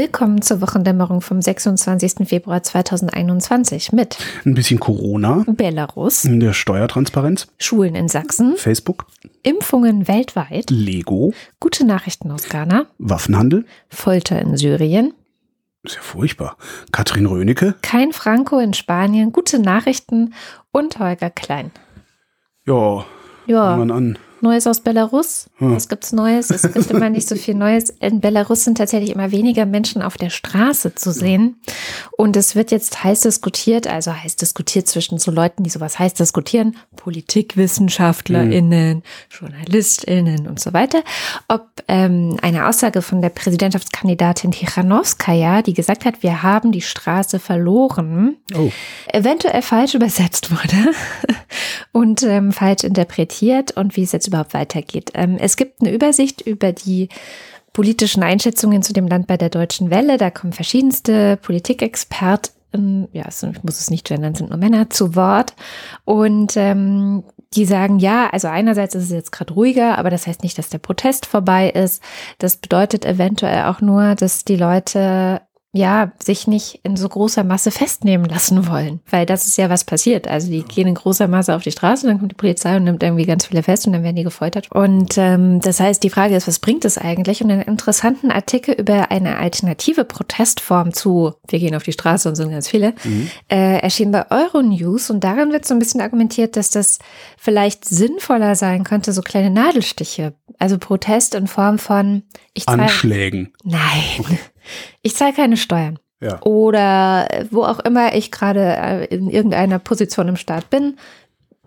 Willkommen zur Wochendämmerung vom 26. Februar 2021 mit ein bisschen Corona, Belarus, der Steuertransparenz, Schulen in Sachsen, Facebook, Impfungen weltweit, Lego, gute Nachrichten aus Ghana, Waffenhandel, Folter in Syrien, ist ja furchtbar, Katrin Rönecke, kein Franco in Spanien, gute Nachrichten. Und Holger Klein. Ja, Ja, man an. Neues aus Belarus. Hm. Was gibt's Neues? Es gibt immer nicht so viel Neues. In Belarus sind tatsächlich immer weniger Menschen auf der Straße zu sehen. Und es wird jetzt heiß diskutiert, also heiß diskutiert zwischen so Leuten, die sowas heiß diskutieren, PolitikwissenschaftlerInnen, JournalistInnen und so weiter, ob ähm, eine Aussage von der Präsidentschaftskandidatin Tichanowskaja, die gesagt hat, wir haben die Straße verloren, Oh, eventuell falsch übersetzt wurde und ähm, falsch interpretiert und wie es jetzt überhaupt weitergeht. Ähm, es gibt eine Übersicht über die politischen Einschätzungen zu dem Land bei der Deutschen Welle. Da kommen verschiedenste Politikexperten, ja, ich muss es nicht gendern, sind nur Männer zu Wort. Und ähm, die sagen, ja, also einerseits ist es jetzt gerade ruhiger, aber das heißt nicht, dass der Protest vorbei ist. Das bedeutet eventuell auch nur, dass die Leute ja, sich nicht in so großer Masse festnehmen lassen wollen. Weil das ist ja was passiert. Also die gehen in großer Masse auf die Straße, dann kommt die Polizei und nimmt irgendwie ganz viele fest und dann werden die gefoltert. Und ähm, das heißt, die Frage ist, was bringt es eigentlich? Und einen interessanten Artikel über eine alternative Protestform zu, wir gehen auf die Straße und sind ganz viele, äh, erschien bei Euronews und darin wird so ein bisschen argumentiert, dass das vielleicht sinnvoller sein könnte, so kleine Nadelstiche. Also Protest in Form von, ich Anschlägen. Nein. Ich zahle keine Steuern. Ja. Oder wo auch immer ich gerade äh, in irgendeiner Position im Staat bin,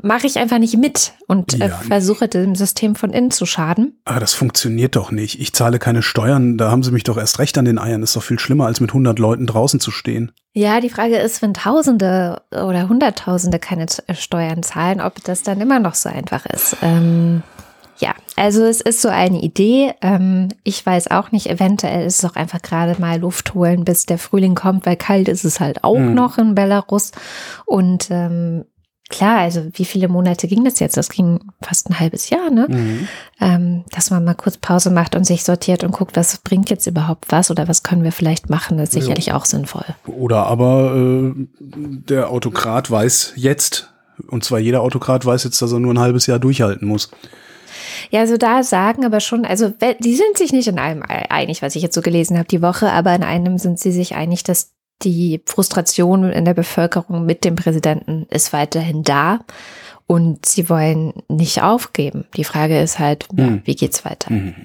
mache ich einfach nicht mit und äh, Ja. versuche dem System von innen zu schaden. Aber das funktioniert doch nicht. Ich zahle keine Steuern, da haben sie mich doch erst recht an den Eiern. Das ist doch viel schlimmer, als mit 100 Leuten draußen zu stehen. Ja, die Frage ist, wenn Tausende oder Hunderttausende keine äh, Steuern zahlen, ob das dann immer noch so einfach ist. Ähm, ja, also es ist so eine Idee. Ähm, ich weiß auch nicht, eventuell ist es auch einfach gerade mal Luft holen, bis der Frühling kommt, weil kalt ist es halt auch Mhm. noch in Belarus. Und ähm, klar, also wie viele Monate ging das jetzt? Das ging fast ein halbes Jahr, ne? Mhm. Ähm, dass man mal kurz Pause macht und sich sortiert und guckt, was bringt jetzt überhaupt was oder was können wir vielleicht machen, das ist Jo. sicherlich auch sinnvoll. Oder aber äh, der Autokrat weiß jetzt, und zwar jeder Autokrat weiß jetzt, dass er nur ein halbes Jahr durchhalten muss. Ja, also da sagen aber schon, also die sind sich nicht in allem einig, was ich jetzt so gelesen habe die Woche, aber in einem sind sie sich einig, dass die Frustration in der Bevölkerung mit dem Präsidenten ist weiterhin da und sie wollen nicht aufgeben. Die Frage ist halt, ja, Hm. wie geht's weiter? Mhm.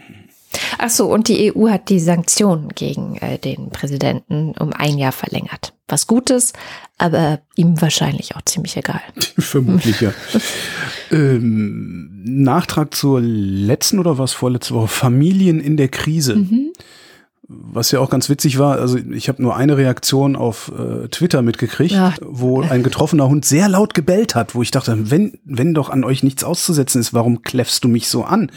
Ach so, und die EU hat die Sanktionen gegen äh, den Präsidenten um ein Jahr verlängert. Was Gutes, aber ihm wahrscheinlich auch ziemlich egal. Vermutlich, ja. ähm, Nachtrag zur letzten oder was vorletzte Woche? Familien in der Krise. Mhm. Was ja auch ganz witzig war, also ich habe nur eine Reaktion auf äh, Twitter mitgekriegt, Ja. wo ein getroffener Hund sehr laut gebellt hat, wo ich dachte, wenn, wenn doch an euch nichts auszusetzen ist, warum kläffst du mich so an?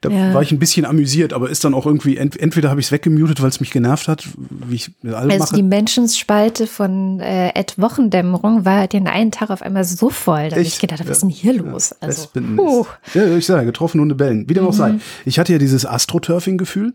Da Ja. war ich ein bisschen amüsiert, aber ist dann auch irgendwie, ent entweder habe ich es weggemutet, weil es mich genervt hat, wie ich mit allem Also mache. die Menschenspalte von äh, Ed Wochendämmerung war den einen Tag auf einmal so voll, dass ich gedacht habe, was ist denn hier los? Also, Wespen- puh. Ja, ich sage, getroffen Hunde bellen. Wie dem auch sei. Ich hatte ja dieses Astroturfing-Gefühl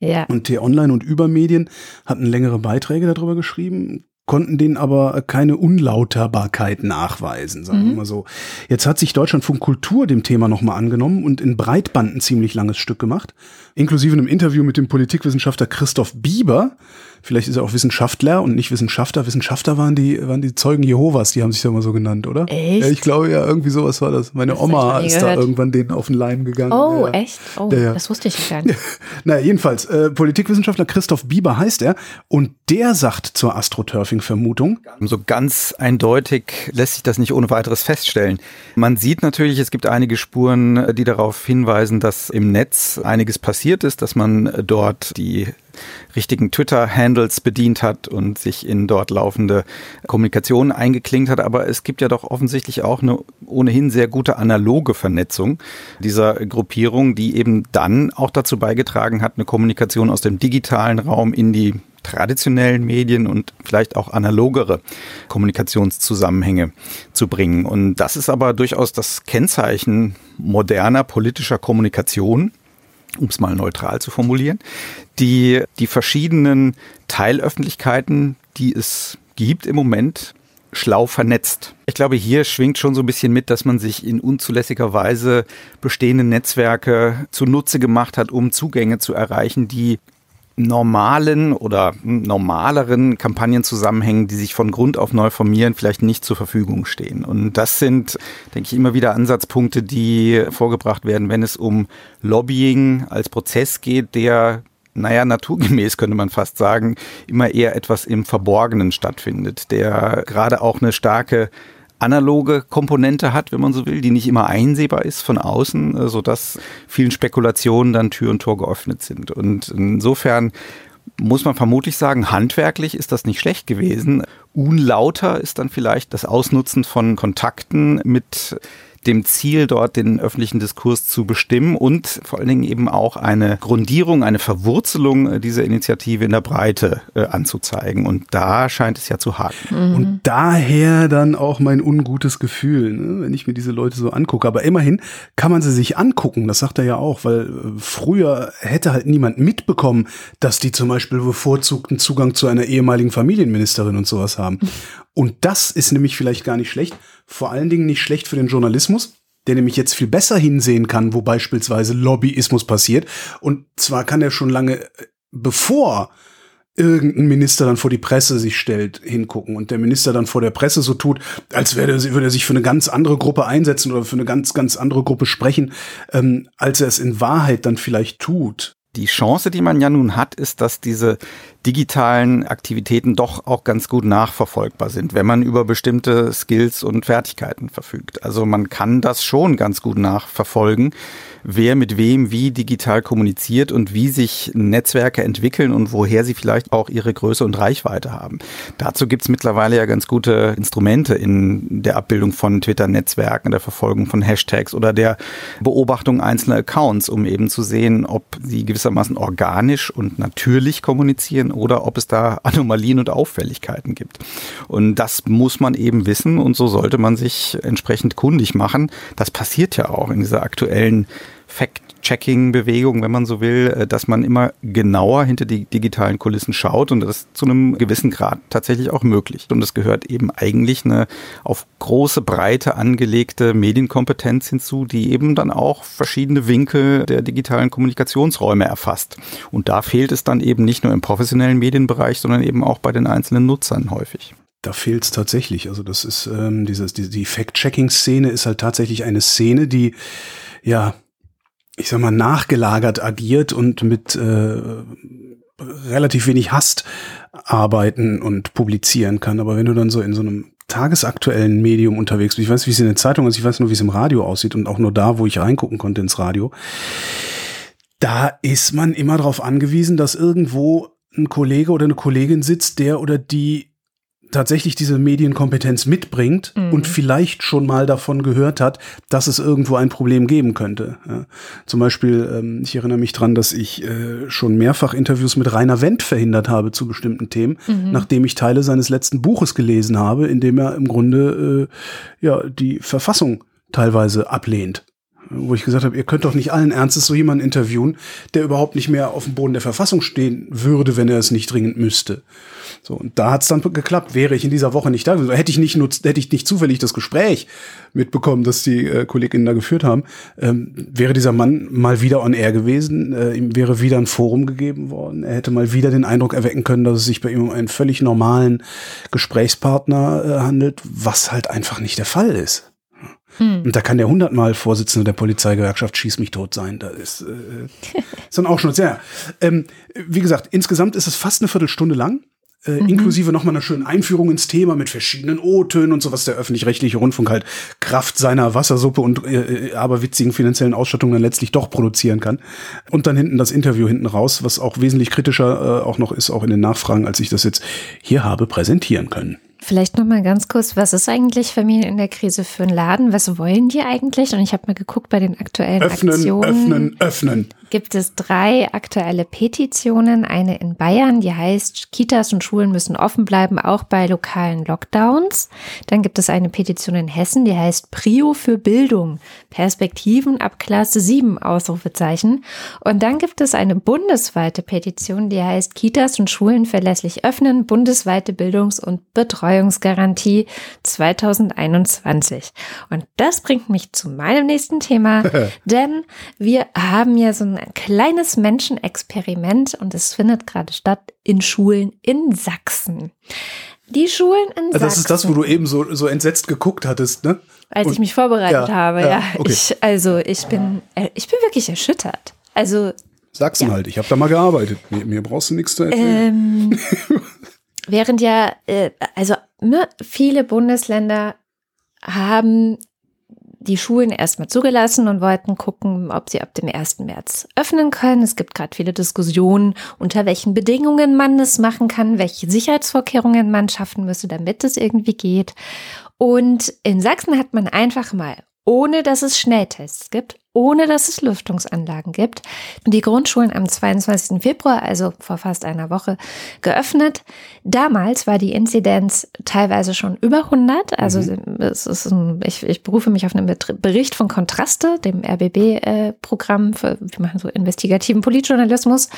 ja. und T-Online und Übermedien hatten längere Beiträge darüber geschrieben, konnten denen aber keine Unlauterbarkeit nachweisen, sagen wir mal so. Jetzt hat sich Deutschlandfunk Kultur dem Thema nochmal angenommen und in Breitband ein ziemlich langes Stück gemacht, inklusive einem Interview mit dem Politikwissenschaftler Christoph Bieber. Vielleicht ist er auch Wissenschaftler und nicht Wissenschaftler. Wissenschaftler waren die, waren die Zeugen Jehovas, die haben sich ja mal so genannt, oder? Echt? Ja, ich glaube ja, irgendwie sowas war das. Meine Das Oma ist da gehört. irgendwann denen auf den Leim gegangen. Oh, ja. echt? Oh, Ja, ja. das wusste ich gar nicht. Naja, jedenfalls, äh, Politikwissenschaftler Christoph Bieber heißt er und der sagt zur Astroturfing-Vermutung, So ganz eindeutig lässt sich das nicht ohne weiteres feststellen. Man sieht natürlich, es gibt einige Spuren, die darauf hinweisen, dass im Netz einiges passiert ist, dass man dort die richtigen Twitter-Handles bedient hat und sich in dort laufende Kommunikation eingeklinkt hat. Aber es gibt ja doch offensichtlich auch eine ohnehin sehr gute analoge Vernetzung dieser Gruppierung, die eben dann auch dazu beigetragen hat, eine Kommunikation aus dem digitalen Raum in die traditionellen Medien und vielleicht auch analogere Kommunikationszusammenhänge zu bringen. Und das ist aber durchaus das Kennzeichen moderner politischer Kommunikation, um es mal neutral zu formulieren, die die verschiedenen Teilöffentlichkeiten, die es gibt im Moment, schlau vernetzt. Ich glaube, hier schwingt schon so ein bisschen mit, dass man sich in unzulässiger Weise bestehende Netzwerke zunutze gemacht hat, um Zugänge zu erreichen, die normalen oder normaleren Kampagnenzusammenhängen, die sich von Grund auf neu formieren, vielleicht nicht zur Verfügung stehen. Und das sind, denke ich, immer wieder Ansatzpunkte, die vorgebracht werden, wenn es um Lobbying als Prozess geht, der naja, naturgemäß könnte man fast sagen, immer eher etwas im Verborgenen stattfindet, der gerade auch eine starke analoge Komponente hat, wenn man so will, die nicht immer einsehbar ist von außen, äh, so dass vielen Spekulationen dann Tür und Tor geöffnet sind. Und insofern muss man vermutlich sagen, handwerklich ist das nicht schlecht gewesen. Unlauter ist dann vielleicht das Ausnutzen von Kontakten mit dem Ziel, dort den öffentlichen Diskurs zu bestimmen und vor allen Dingen eben auch eine Grundierung, eine Verwurzelung äh, dieser Initiative in der Breite äh, anzuzeigen. Und da scheint es ja zu haken. Mhm. Und daher dann auch mein ungutes Gefühl, ne, wenn ich mir diese Leute so angucke. Aber immerhin kann man sie sich angucken, das sagt er ja auch, weil äh, früher hätte halt niemand mitbekommen, dass die zum Beispiel bevorzugten Zugang zu einer ehemaligen Familienministerin und sowas haben. Und das ist nämlich vielleicht gar nicht schlecht, vor allen Dingen nicht schlecht für den Journalismus, der nämlich jetzt viel besser hinsehen kann, wo beispielsweise Lobbyismus passiert. Und zwar kann er schon lange, äh, bevor irgendein Minister dann vor die Presse sich stellt, hingucken und der Minister dann vor der Presse so tut, als wäre würde er sich für eine ganz andere Gruppe einsetzen oder für eine ganz, ganz andere Gruppe sprechen, ähm, als er es in Wahrheit dann vielleicht tut. Die Chance, die man ja nun hat, ist, dass diese digitalen Aktivitäten doch auch ganz gut nachverfolgbar sind, wenn man über bestimmte Skills und Fertigkeiten verfügt. Also man kann das schon ganz gut nachverfolgen, wer mit wem wie digital kommuniziert und wie sich Netzwerke entwickeln und woher sie vielleicht auch ihre Größe und Reichweite haben. Dazu gibt es mittlerweile ja ganz gute Instrumente in der Abbildung von Twitter-Netzwerken, der Verfolgung von Hashtags oder der Beobachtung einzelner Accounts, um eben zu sehen, ob sie gewissermaßen organisch und natürlich kommunizieren oder ob es da Anomalien und Auffälligkeiten gibt. Und das muss man eben wissen und so sollte man sich entsprechend kundig machen. Das passiert ja auch in dieser aktuellen Fact-Checking-Bewegung, wenn man so will, äh, dass man immer genauer hinter die digitalen Kulissen schaut und das ist zu einem gewissen Grad tatsächlich auch möglich. Und es gehört eben eigentlich eine auf große Breite angelegte Medienkompetenz hinzu, die eben dann auch verschiedene Winkel der digitalen Kommunikationsräume erfasst. Und da fehlt es dann eben nicht nur im professionellen Medienbereich, sondern eben auch bei den einzelnen Nutzern häufig da fehlt es tatsächlich. Also das ist ähm, dieses, die, die Fact-Checking-Szene ist halt tatsächlich eine Szene, die ja ich sag mal, nachgelagert agiert und mit äh, relativ wenig Hast arbeiten und publizieren kann. Aber wenn du dann so in so einem tagesaktuellen Medium unterwegs bist, ich weiß, wie es in der Zeitung ist, ich weiß nur, wie es im Radio aussieht und auch nur da, wo ich reingucken konnte ins Radio, da ist man immer darauf angewiesen, dass irgendwo ein Kollege oder eine Kollegin sitzt, der oder die tatsächlich diese Medienkompetenz mitbringt mhm. und vielleicht schon mal davon gehört hat, dass es irgendwo ein Problem geben könnte. Ja. Zum Beispiel, ähm, ich erinnere mich dran, dass ich äh, schon mehrfach Interviews mit Rainer Wendt verhindert habe zu bestimmten Themen, mhm. nachdem ich Teile seines letzten Buches gelesen habe, in dem er im Grunde äh, ja die Verfassung teilweise ablehnt wo ich gesagt habe, ihr könnt doch nicht allen Ernstes so jemanden interviewen, der überhaupt nicht mehr auf dem Boden der Verfassung stehen würde, wenn er es nicht dringend müsste. So, und da hat es dann geklappt. Wäre ich in dieser Woche nicht da, hätte ich nicht nutzt, hätte ich nicht zufällig das Gespräch mitbekommen, das die äh, Kolleginnen da geführt haben, ähm, wäre dieser Mann mal wieder on air gewesen, äh, ihm wäre wieder ein Forum gegeben worden. Er hätte mal wieder den Eindruck erwecken können, dass es sich bei ihm um einen völlig normalen Gesprächspartner äh, handelt, was halt einfach nicht der Fall ist. Hm. Und da kann der hundertmal Vorsitzende der Polizeigewerkschaft schieß mich tot sein. Da ist, äh, ist dann auch schon sehr. Ähm, wie gesagt, insgesamt ist es fast eine Viertelstunde lang. äh, mhm. inklusive nochmal einer schönen Einführung ins Thema mit verschiedenen O-Tönen und so, was der öffentlich-rechtliche Rundfunk halt Kraft seiner Wassersuppe und äh, äh, aber witzigen finanziellen Ausstattung dann letztlich doch produzieren kann. Und dann hinten das Interview hinten raus, was auch wesentlich kritischer äh, auch noch ist, auch in den Nachfragen, als ich das jetzt hier habe präsentieren können. Vielleicht noch mal ganz kurz, was ist eigentlich Familien in der Krise für ein Laden? Was wollen die eigentlich? Und ich habe mal geguckt bei den aktuellen öffnen, Aktionen. Öffnen, öffnen, Gibt es drei aktuelle Petitionen. Eine in Bayern, die heißt, Kitas und Schulen müssen offen bleiben, auch bei lokalen Lockdowns. Dann gibt es eine Petition in Hessen, die heißt Prio für Bildung. Perspektiven ab Klasse 7, Ausrufezeichen. Und dann gibt es eine bundesweite Petition, die heißt Kitas und Schulen verlässlich öffnen, bundesweite Bildungs- und Betreuung Betreuungsgarantie 2021. Und das bringt mich zu meinem nächsten Thema, denn wir haben ja so ein kleines Menschenexperiment und es findet gerade statt in Schulen in Sachsen. Die Schulen in Sachsen. Das ist das, wo du eben so, so entsetzt geguckt hattest, ne? Als und, ich mich vorbereitet ja, habe, ja. ja. Okay. Ich, also ich bin, äh, ich bin wirklich erschüttert. Also Sachsen ja. halt, ich habe da mal gearbeitet. Mir, mir brauchst du nichts zu erzählen. Ähm, Während ja, äh, also ne, viele Bundesländer haben die Schulen erstmal zugelassen und wollten gucken, ob sie ab dem 1. März öffnen können. Es gibt gerade viele Diskussionen, unter welchen Bedingungen man das machen kann, welche Sicherheitsvorkehrungen man schaffen müsse, damit es irgendwie geht. Und in Sachsen hat man einfach mal, ohne dass es Schnelltests gibt, ohne dass es Lüftungsanlagen gibt. Die Grundschulen am 22. Februar, also vor fast einer Woche, geöffnet. Damals war die Inzidenz teilweise schon über 100. Also mhm. es ist ein, ich, ich berufe mich auf einen Bericht von Kontraste, dem RBB-Programm äh, für, wir machen so investigativen Politjournalismus.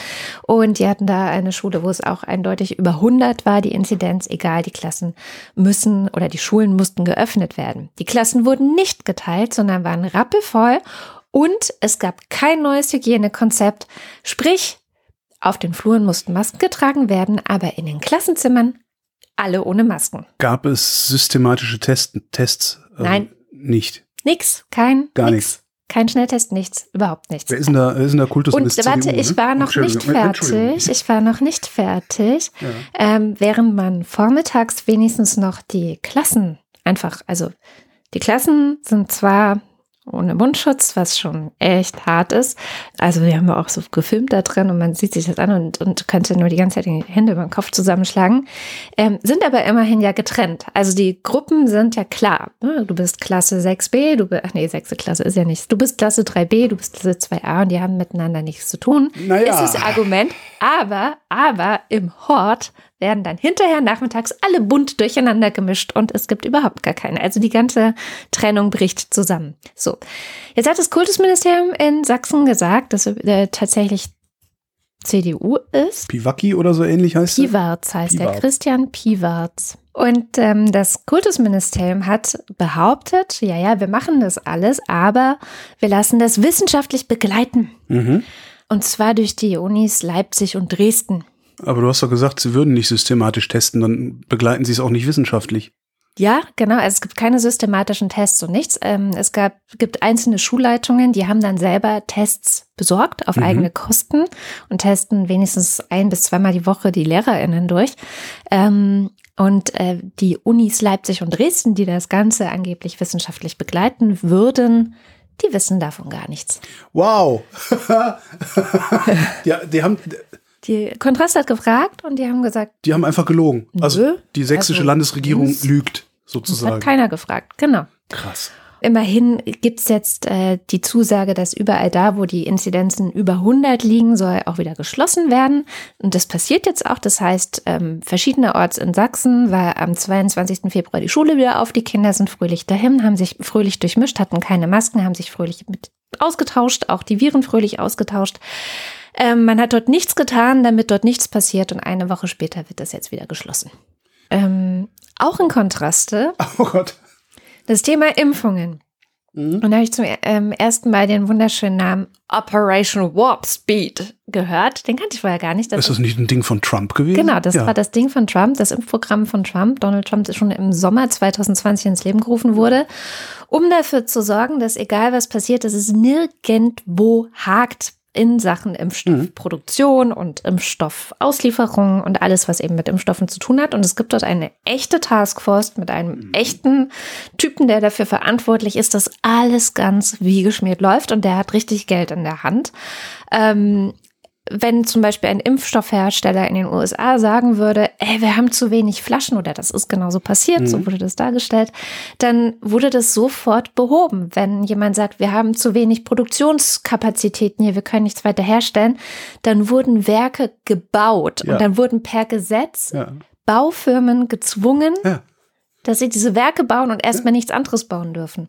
Und die hatten da eine Schule, wo es auch eindeutig über 100 war, die Inzidenz, egal, die Klassen müssen oder die Schulen mussten geöffnet werden. Die Klassen wurden nicht geteilt, sondern waren rappelvoll und es gab kein neues Hygienekonzept, sprich, auf den Fluren mussten Masken getragen werden, aber in den Klassenzimmern alle ohne Masken. Gab es systematische Test Tests? Ähm, Nein. Nicht. Nix, kein. Gar nichts. Kein Schnelltest, nichts, überhaupt nichts. Wer ist denn da, wer ist denn da Kultus Und warte, ich ne? war noch nicht fertig. Ich war noch nicht fertig. Ja. Ähm, während man vormittags wenigstens noch die Klassen einfach, also die Klassen sind zwar ohne Mundschutz, was schon echt hart ist. Also wir haben auch so gefilmt da drin und man sieht sich das an und, und könnte nur die ganze Zeit die Hände über den Kopf zusammenschlagen. Ähm, sind aber immerhin ja getrennt. Also die Gruppen sind ja klar. Ne? Du bist Klasse 6b, du bist, ach nee, 6. Klasse ist ja nichts. Du bist Klasse 3b, du bist Klasse 2a und die haben miteinander nichts zu tun. Naja. Ist das Argument. Aber, aber im Hort werden dann hinterher nachmittags alle bunt durcheinander gemischt und es gibt überhaupt gar keine. Also die ganze Trennung bricht zusammen. So. Jetzt hat das Kultusministerium in Sachsen gesagt, dass äh, tatsächlich CDU ist. Piwacki oder so ähnlich heißt er? Piwarz heißt Piwarz. der, Christian Piwarz. Und ähm, das Kultusministerium hat behauptet, ja, ja, wir machen das alles, aber wir lassen das wissenschaftlich begleiten. Mhm. Und zwar durch die Unis Leipzig und Dresden. Aber du hast doch gesagt, sie würden nicht systematisch testen, dann begleiten sie es auch nicht wissenschaftlich. Ja, genau. Also es gibt keine systematischen Tests und nichts. Ähm, es gab, gibt einzelne Schulleitungen, die haben dann selber Tests besorgt auf mhm. eigene Kosten und testen wenigstens ein bis zweimal die Woche die LehrerInnen durch. Ähm, und äh, die Unis Leipzig und Dresden, die das Ganze angeblich wissenschaftlich begleiten würden, die wissen davon gar nichts. Wow. ja, die haben, die Kontrast hat gefragt und die haben gesagt. Die haben einfach gelogen. Also die sächsische also, Landesregierung lügt sozusagen. Hat keiner gefragt, genau. Krass. Immerhin gibt es jetzt äh, die Zusage, dass überall da, wo die Inzidenzen über 100 liegen, soll auch wieder geschlossen werden. Und das passiert jetzt auch. Das heißt, ähm, verschiedenerorts in Sachsen war am 22. Februar die Schule wieder auf. Die Kinder sind fröhlich dahin, haben sich fröhlich durchmischt, hatten keine Masken, haben sich fröhlich mit ausgetauscht, auch die Viren fröhlich ausgetauscht. Ähm, man hat dort nichts getan, damit dort nichts passiert und eine Woche später wird das jetzt wieder geschlossen. Ähm, auch in Kontraste. Oh Gott. Das Thema Impfungen. Mhm. Und da habe ich zum ähm, ersten Mal den wunderschönen Namen Operation Warp Speed gehört. Den kannte ich vorher gar nicht. Das ist das nicht ein Ding von Trump gewesen? Genau, das ja. war das Ding von Trump, das Impfprogramm von Trump. Donald Trump ist schon im Sommer 2020 ins Leben gerufen wurde, um dafür zu sorgen, dass egal was passiert, dass es nirgendwo hakt in Sachen Impfstoffproduktion mhm. und Impfstoffauslieferung und alles, was eben mit Impfstoffen zu tun hat. Und es gibt dort eine echte Taskforce mit einem mhm. echten Typen, der dafür verantwortlich ist, dass alles ganz wie geschmiert läuft und der hat richtig Geld in der Hand. Ähm, wenn zum Beispiel ein Impfstoffhersteller in den USA sagen würde, ey, wir haben zu wenig Flaschen oder das ist genauso passiert, mhm. so wurde das dargestellt, dann wurde das sofort behoben. Wenn jemand sagt, wir haben zu wenig Produktionskapazitäten hier, wir können nichts weiter herstellen, dann wurden Werke gebaut ja. und dann wurden per Gesetz ja. Baufirmen gezwungen, ja dass sie diese Werke bauen und erstmal nichts anderes bauen dürfen.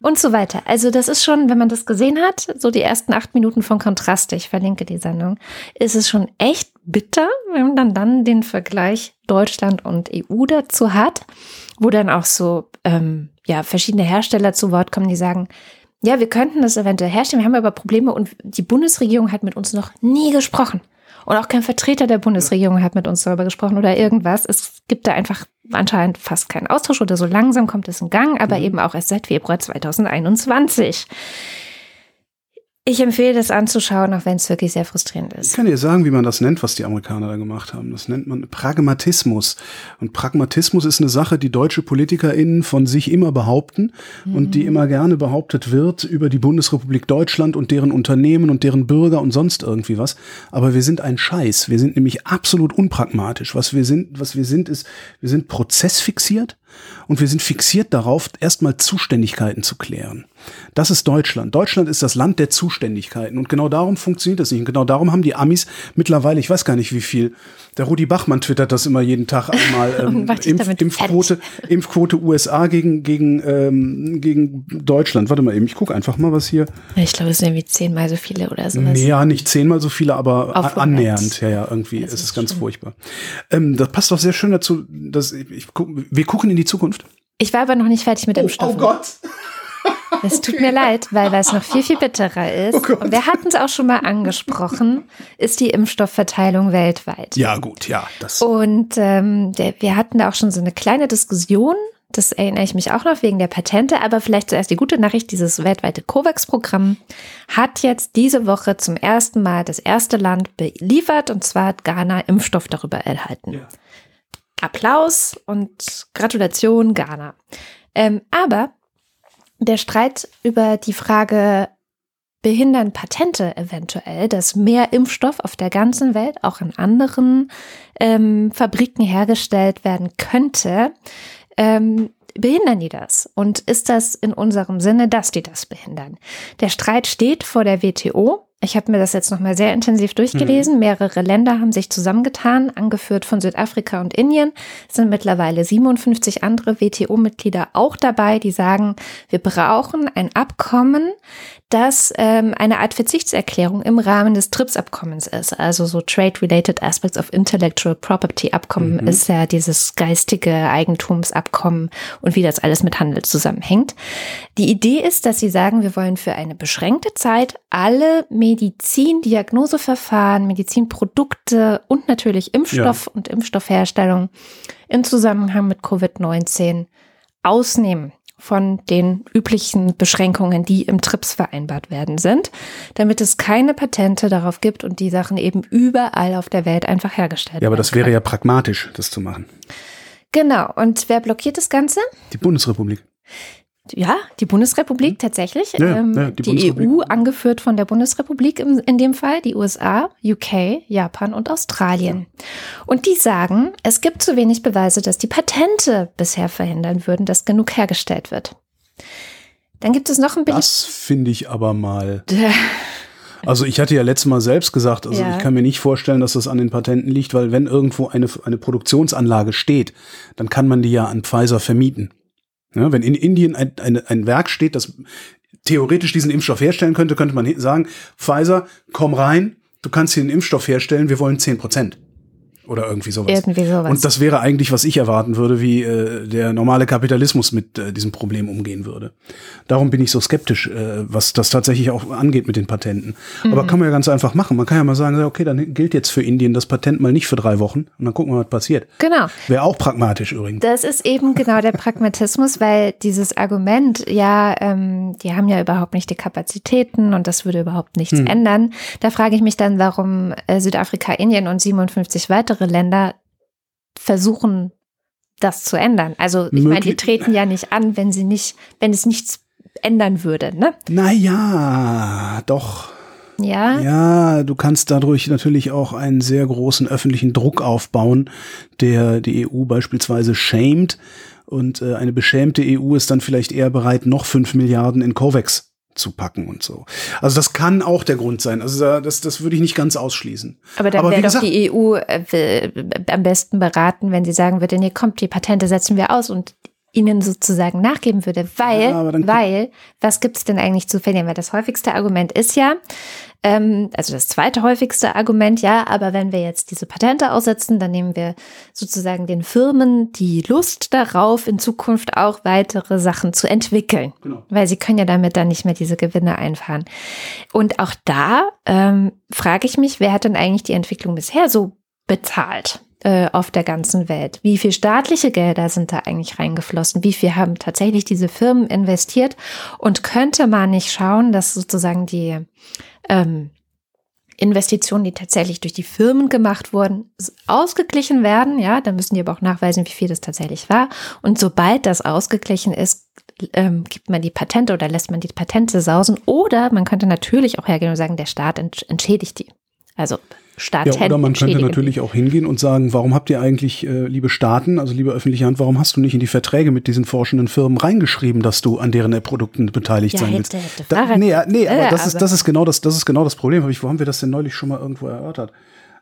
Und so weiter. Also das ist schon, wenn man das gesehen hat, so die ersten acht Minuten von Kontrast, ich verlinke die Sendung, ist es schon echt bitter, wenn man dann den Vergleich Deutschland und EU dazu hat, wo dann auch so ähm, ja verschiedene Hersteller zu Wort kommen, die sagen, ja, wir könnten das eventuell herstellen, wir haben aber Probleme und die Bundesregierung hat mit uns noch nie gesprochen. Und auch kein Vertreter der Bundesregierung hat mit uns darüber gesprochen oder irgendwas. Es gibt da einfach anscheinend fast keinen Austausch oder so langsam kommt es in Gang, aber mhm. eben auch erst seit Februar 2021. Ich empfehle das anzuschauen, auch wenn es wirklich sehr frustrierend ist. Ich kann dir sagen, wie man das nennt, was die Amerikaner da gemacht haben. Das nennt man Pragmatismus. Und Pragmatismus ist eine Sache, die deutsche PolitikerInnen von sich immer behaupten mhm. und die immer gerne behauptet wird über die Bundesrepublik Deutschland und deren Unternehmen und deren Bürger und sonst irgendwie was. Aber wir sind ein Scheiß. Wir sind nämlich absolut unpragmatisch. Was wir sind, was wir sind, ist, wir sind prozessfixiert und wir sind fixiert darauf, erstmal Zuständigkeiten zu klären. Das ist Deutschland. Deutschland ist das Land der Zuständigkeiten. Und genau darum funktioniert das nicht. Und genau darum haben die Amis mittlerweile, ich weiß gar nicht wie viel, der Rudi Bachmann twittert das immer jeden Tag einmal, ähm, Impf, Impfquote, Impfquote USA gegen, gegen, ähm, gegen Deutschland. Warte mal eben, ich gucke einfach mal, was hier. Ich glaube, es sind irgendwie zehnmal so viele oder sowas. Ja, nicht zehnmal so viele, aber annähernd. Ja, ja, irgendwie. Das es ist ganz schön. furchtbar. Ähm, das passt doch sehr schön dazu, dass ich, ich guck, wir gucken in die Zukunft. Ich war aber noch nicht fertig mit dem oh, Stoff. Oh Gott! Es tut mir leid, weil es noch viel, viel bitterer ist. Oh und wir hatten es auch schon mal angesprochen, ist die Impfstoffverteilung weltweit. Ja, gut, ja. Das. Und ähm, der, wir hatten da auch schon so eine kleine Diskussion. Das erinnere ich mich auch noch wegen der Patente. Aber vielleicht zuerst die gute Nachricht, dieses weltweite COVAX-Programm hat jetzt diese Woche zum ersten Mal das erste Land beliefert. Und zwar hat Ghana Impfstoff darüber erhalten. Ja. Applaus und Gratulation, Ghana. Ähm, aber der Streit über die Frage, behindern Patente eventuell, dass mehr Impfstoff auf der ganzen Welt, auch in anderen ähm, Fabriken hergestellt werden könnte, ähm, behindern die das? Und ist das in unserem Sinne, dass die das behindern? Der Streit steht vor der WTO. Ich habe mir das jetzt nochmal sehr intensiv durchgelesen. Mhm. Mehrere Länder haben sich zusammengetan, angeführt von Südafrika und Indien. Es sind mittlerweile 57 andere WTO-Mitglieder auch dabei, die sagen, wir brauchen ein Abkommen, das ähm, eine Art Verzichtserklärung im Rahmen des TRIPS-Abkommens ist. Also so Trade-Related Aspects of Intellectual Property-Abkommen mhm. ist ja dieses geistige Eigentumsabkommen und wie das alles mit Handel zusammenhängt. Die Idee ist, dass sie sagen, wir wollen für eine beschränkte Zeit alle Medizin-Diagnoseverfahren, Medizinprodukte und natürlich Impfstoff ja. und Impfstoffherstellung in Zusammenhang mit Covid-19 ausnehmen von den üblichen Beschränkungen, die im TRIPS vereinbart werden sind, damit es keine Patente darauf gibt und die Sachen eben überall auf der Welt einfach hergestellt werden. Ja, aber das wäre ja pragmatisch, das zu machen. Genau. Und wer blockiert das Ganze? Die Bundesrepublik. Ja, die Bundesrepublik mhm. tatsächlich. Ja, ähm, ja, die, die Bundesrepublik. EU, angeführt von der Bundesrepublik im, in dem Fall, die USA, UK, Japan und Australien. Und die sagen, es gibt zu wenig Beweise, dass die Patente bisher verhindern würden, dass genug hergestellt wird. Dann gibt es noch ein Bild. Das finde ich aber mal. Also ich hatte ja letztes Mal selbst gesagt, also ja. ich kann mir nicht vorstellen, dass das an den Patenten liegt, weil wenn irgendwo eine, eine Produktionsanlage steht, dann kann man die ja an Pfizer vermieten. Ja, wenn in Indien ein, ein, ein Werk steht, das theoretisch diesen Impfstoff herstellen könnte, könnte man sagen, Pfizer, komm rein, du kannst hier einen Impfstoff herstellen, wir wollen zehn Prozent. Oder irgendwie sowas. Irgendwie sowas. Und das wäre eigentlich, was ich erwarten würde, wie äh, der normale Kapitalismus mit äh, diesem Problem umgehen würde. Darum bin ich so skeptisch, äh, was das tatsächlich auch angeht mit den Patenten. Mhm. Aber kann man ja ganz einfach machen. Man kann ja mal sagen, okay, dann gilt jetzt für Indien das Patent mal nicht für drei Wochen und dann gucken wir, was passiert. genau. Wäre auch pragmatisch übrigens. Das ist eben genau der Pragmatismus, weil dieses Argument, ja, ähm, die haben ja überhaupt nicht die Kapazitäten und das würde überhaupt nichts Hm. ändern. Da frage ich mich dann, warum äh, Südafrika, Indien und 57 weitere Länder versuchen, das zu ändern. Also ich meine, die treten ja nicht an, wenn sie nicht, wenn es nichts ändern würde, ne? Naja, doch. Ja. Ja, du kannst dadurch natürlich auch einen sehr großen öffentlichen Druck aufbauen, der die EU beispielsweise schämt. Und äh, eine beschämte EU ist dann vielleicht eher bereit, noch fünf Milliarden in COVAX zu packen und so. Also das kann auch der Grund sein. Also da- das, das würde ich nicht ganz ausschließen. Aber dann wäre doch die EU äh, am besten beraten, wenn sie sagen würde, nee, kommt, die Patente setzen wir aus und ihnen sozusagen nachgeben würde. Weil, Ja, weil, was gibt's denn eigentlich zu verlieren? Weil das häufigste Argument ist ja, ähm, also das zweite häufigste Argument, ja, aber wenn wir jetzt diese Patente aussetzen, dann nehmen wir sozusagen den Firmen die Lust darauf, in Zukunft auch weitere Sachen zu entwickeln. Genau. Weil sie können ja damit dann nicht mehr diese Gewinne einfahren. Und auch da ähm, frage ich mich, wer hat denn eigentlich die Entwicklung bisher so bezahlt äh, auf der ganzen Welt? Wie viel staatliche Gelder sind da eigentlich reingeflossen? Wie viel haben tatsächlich diese Firmen investiert? Und könnte man nicht schauen, dass sozusagen die ähm, Investitionen, die tatsächlich durch die Firmen gemacht wurden, ausgeglichen werden? Ja, dann müssen die aber auch nachweisen, wie viel das tatsächlich war. Und sobald das ausgeglichen ist, ähm, gibt man die Patente oder lässt man die Patente sausen. Oder man könnte natürlich auch hergehen und sagen, der Staat ent entschädigt die. Also Staat Ja, oder man könnte natürlich auch hingehen und sagen, warum habt ihr eigentlich, äh, liebe Staaten, also liebe öffentliche Hand, warum hast du nicht in die Verträge mit diesen forschenden Firmen reingeschrieben, dass du an deren Produkten beteiligt Ja, sein willst? hätte Da, nee, ja, nee, aber Ja, das ist, aber- das ist genau das, das ist genau das Problem. Hab ich, wo haben wir das denn neulich schon mal irgendwo erörtert?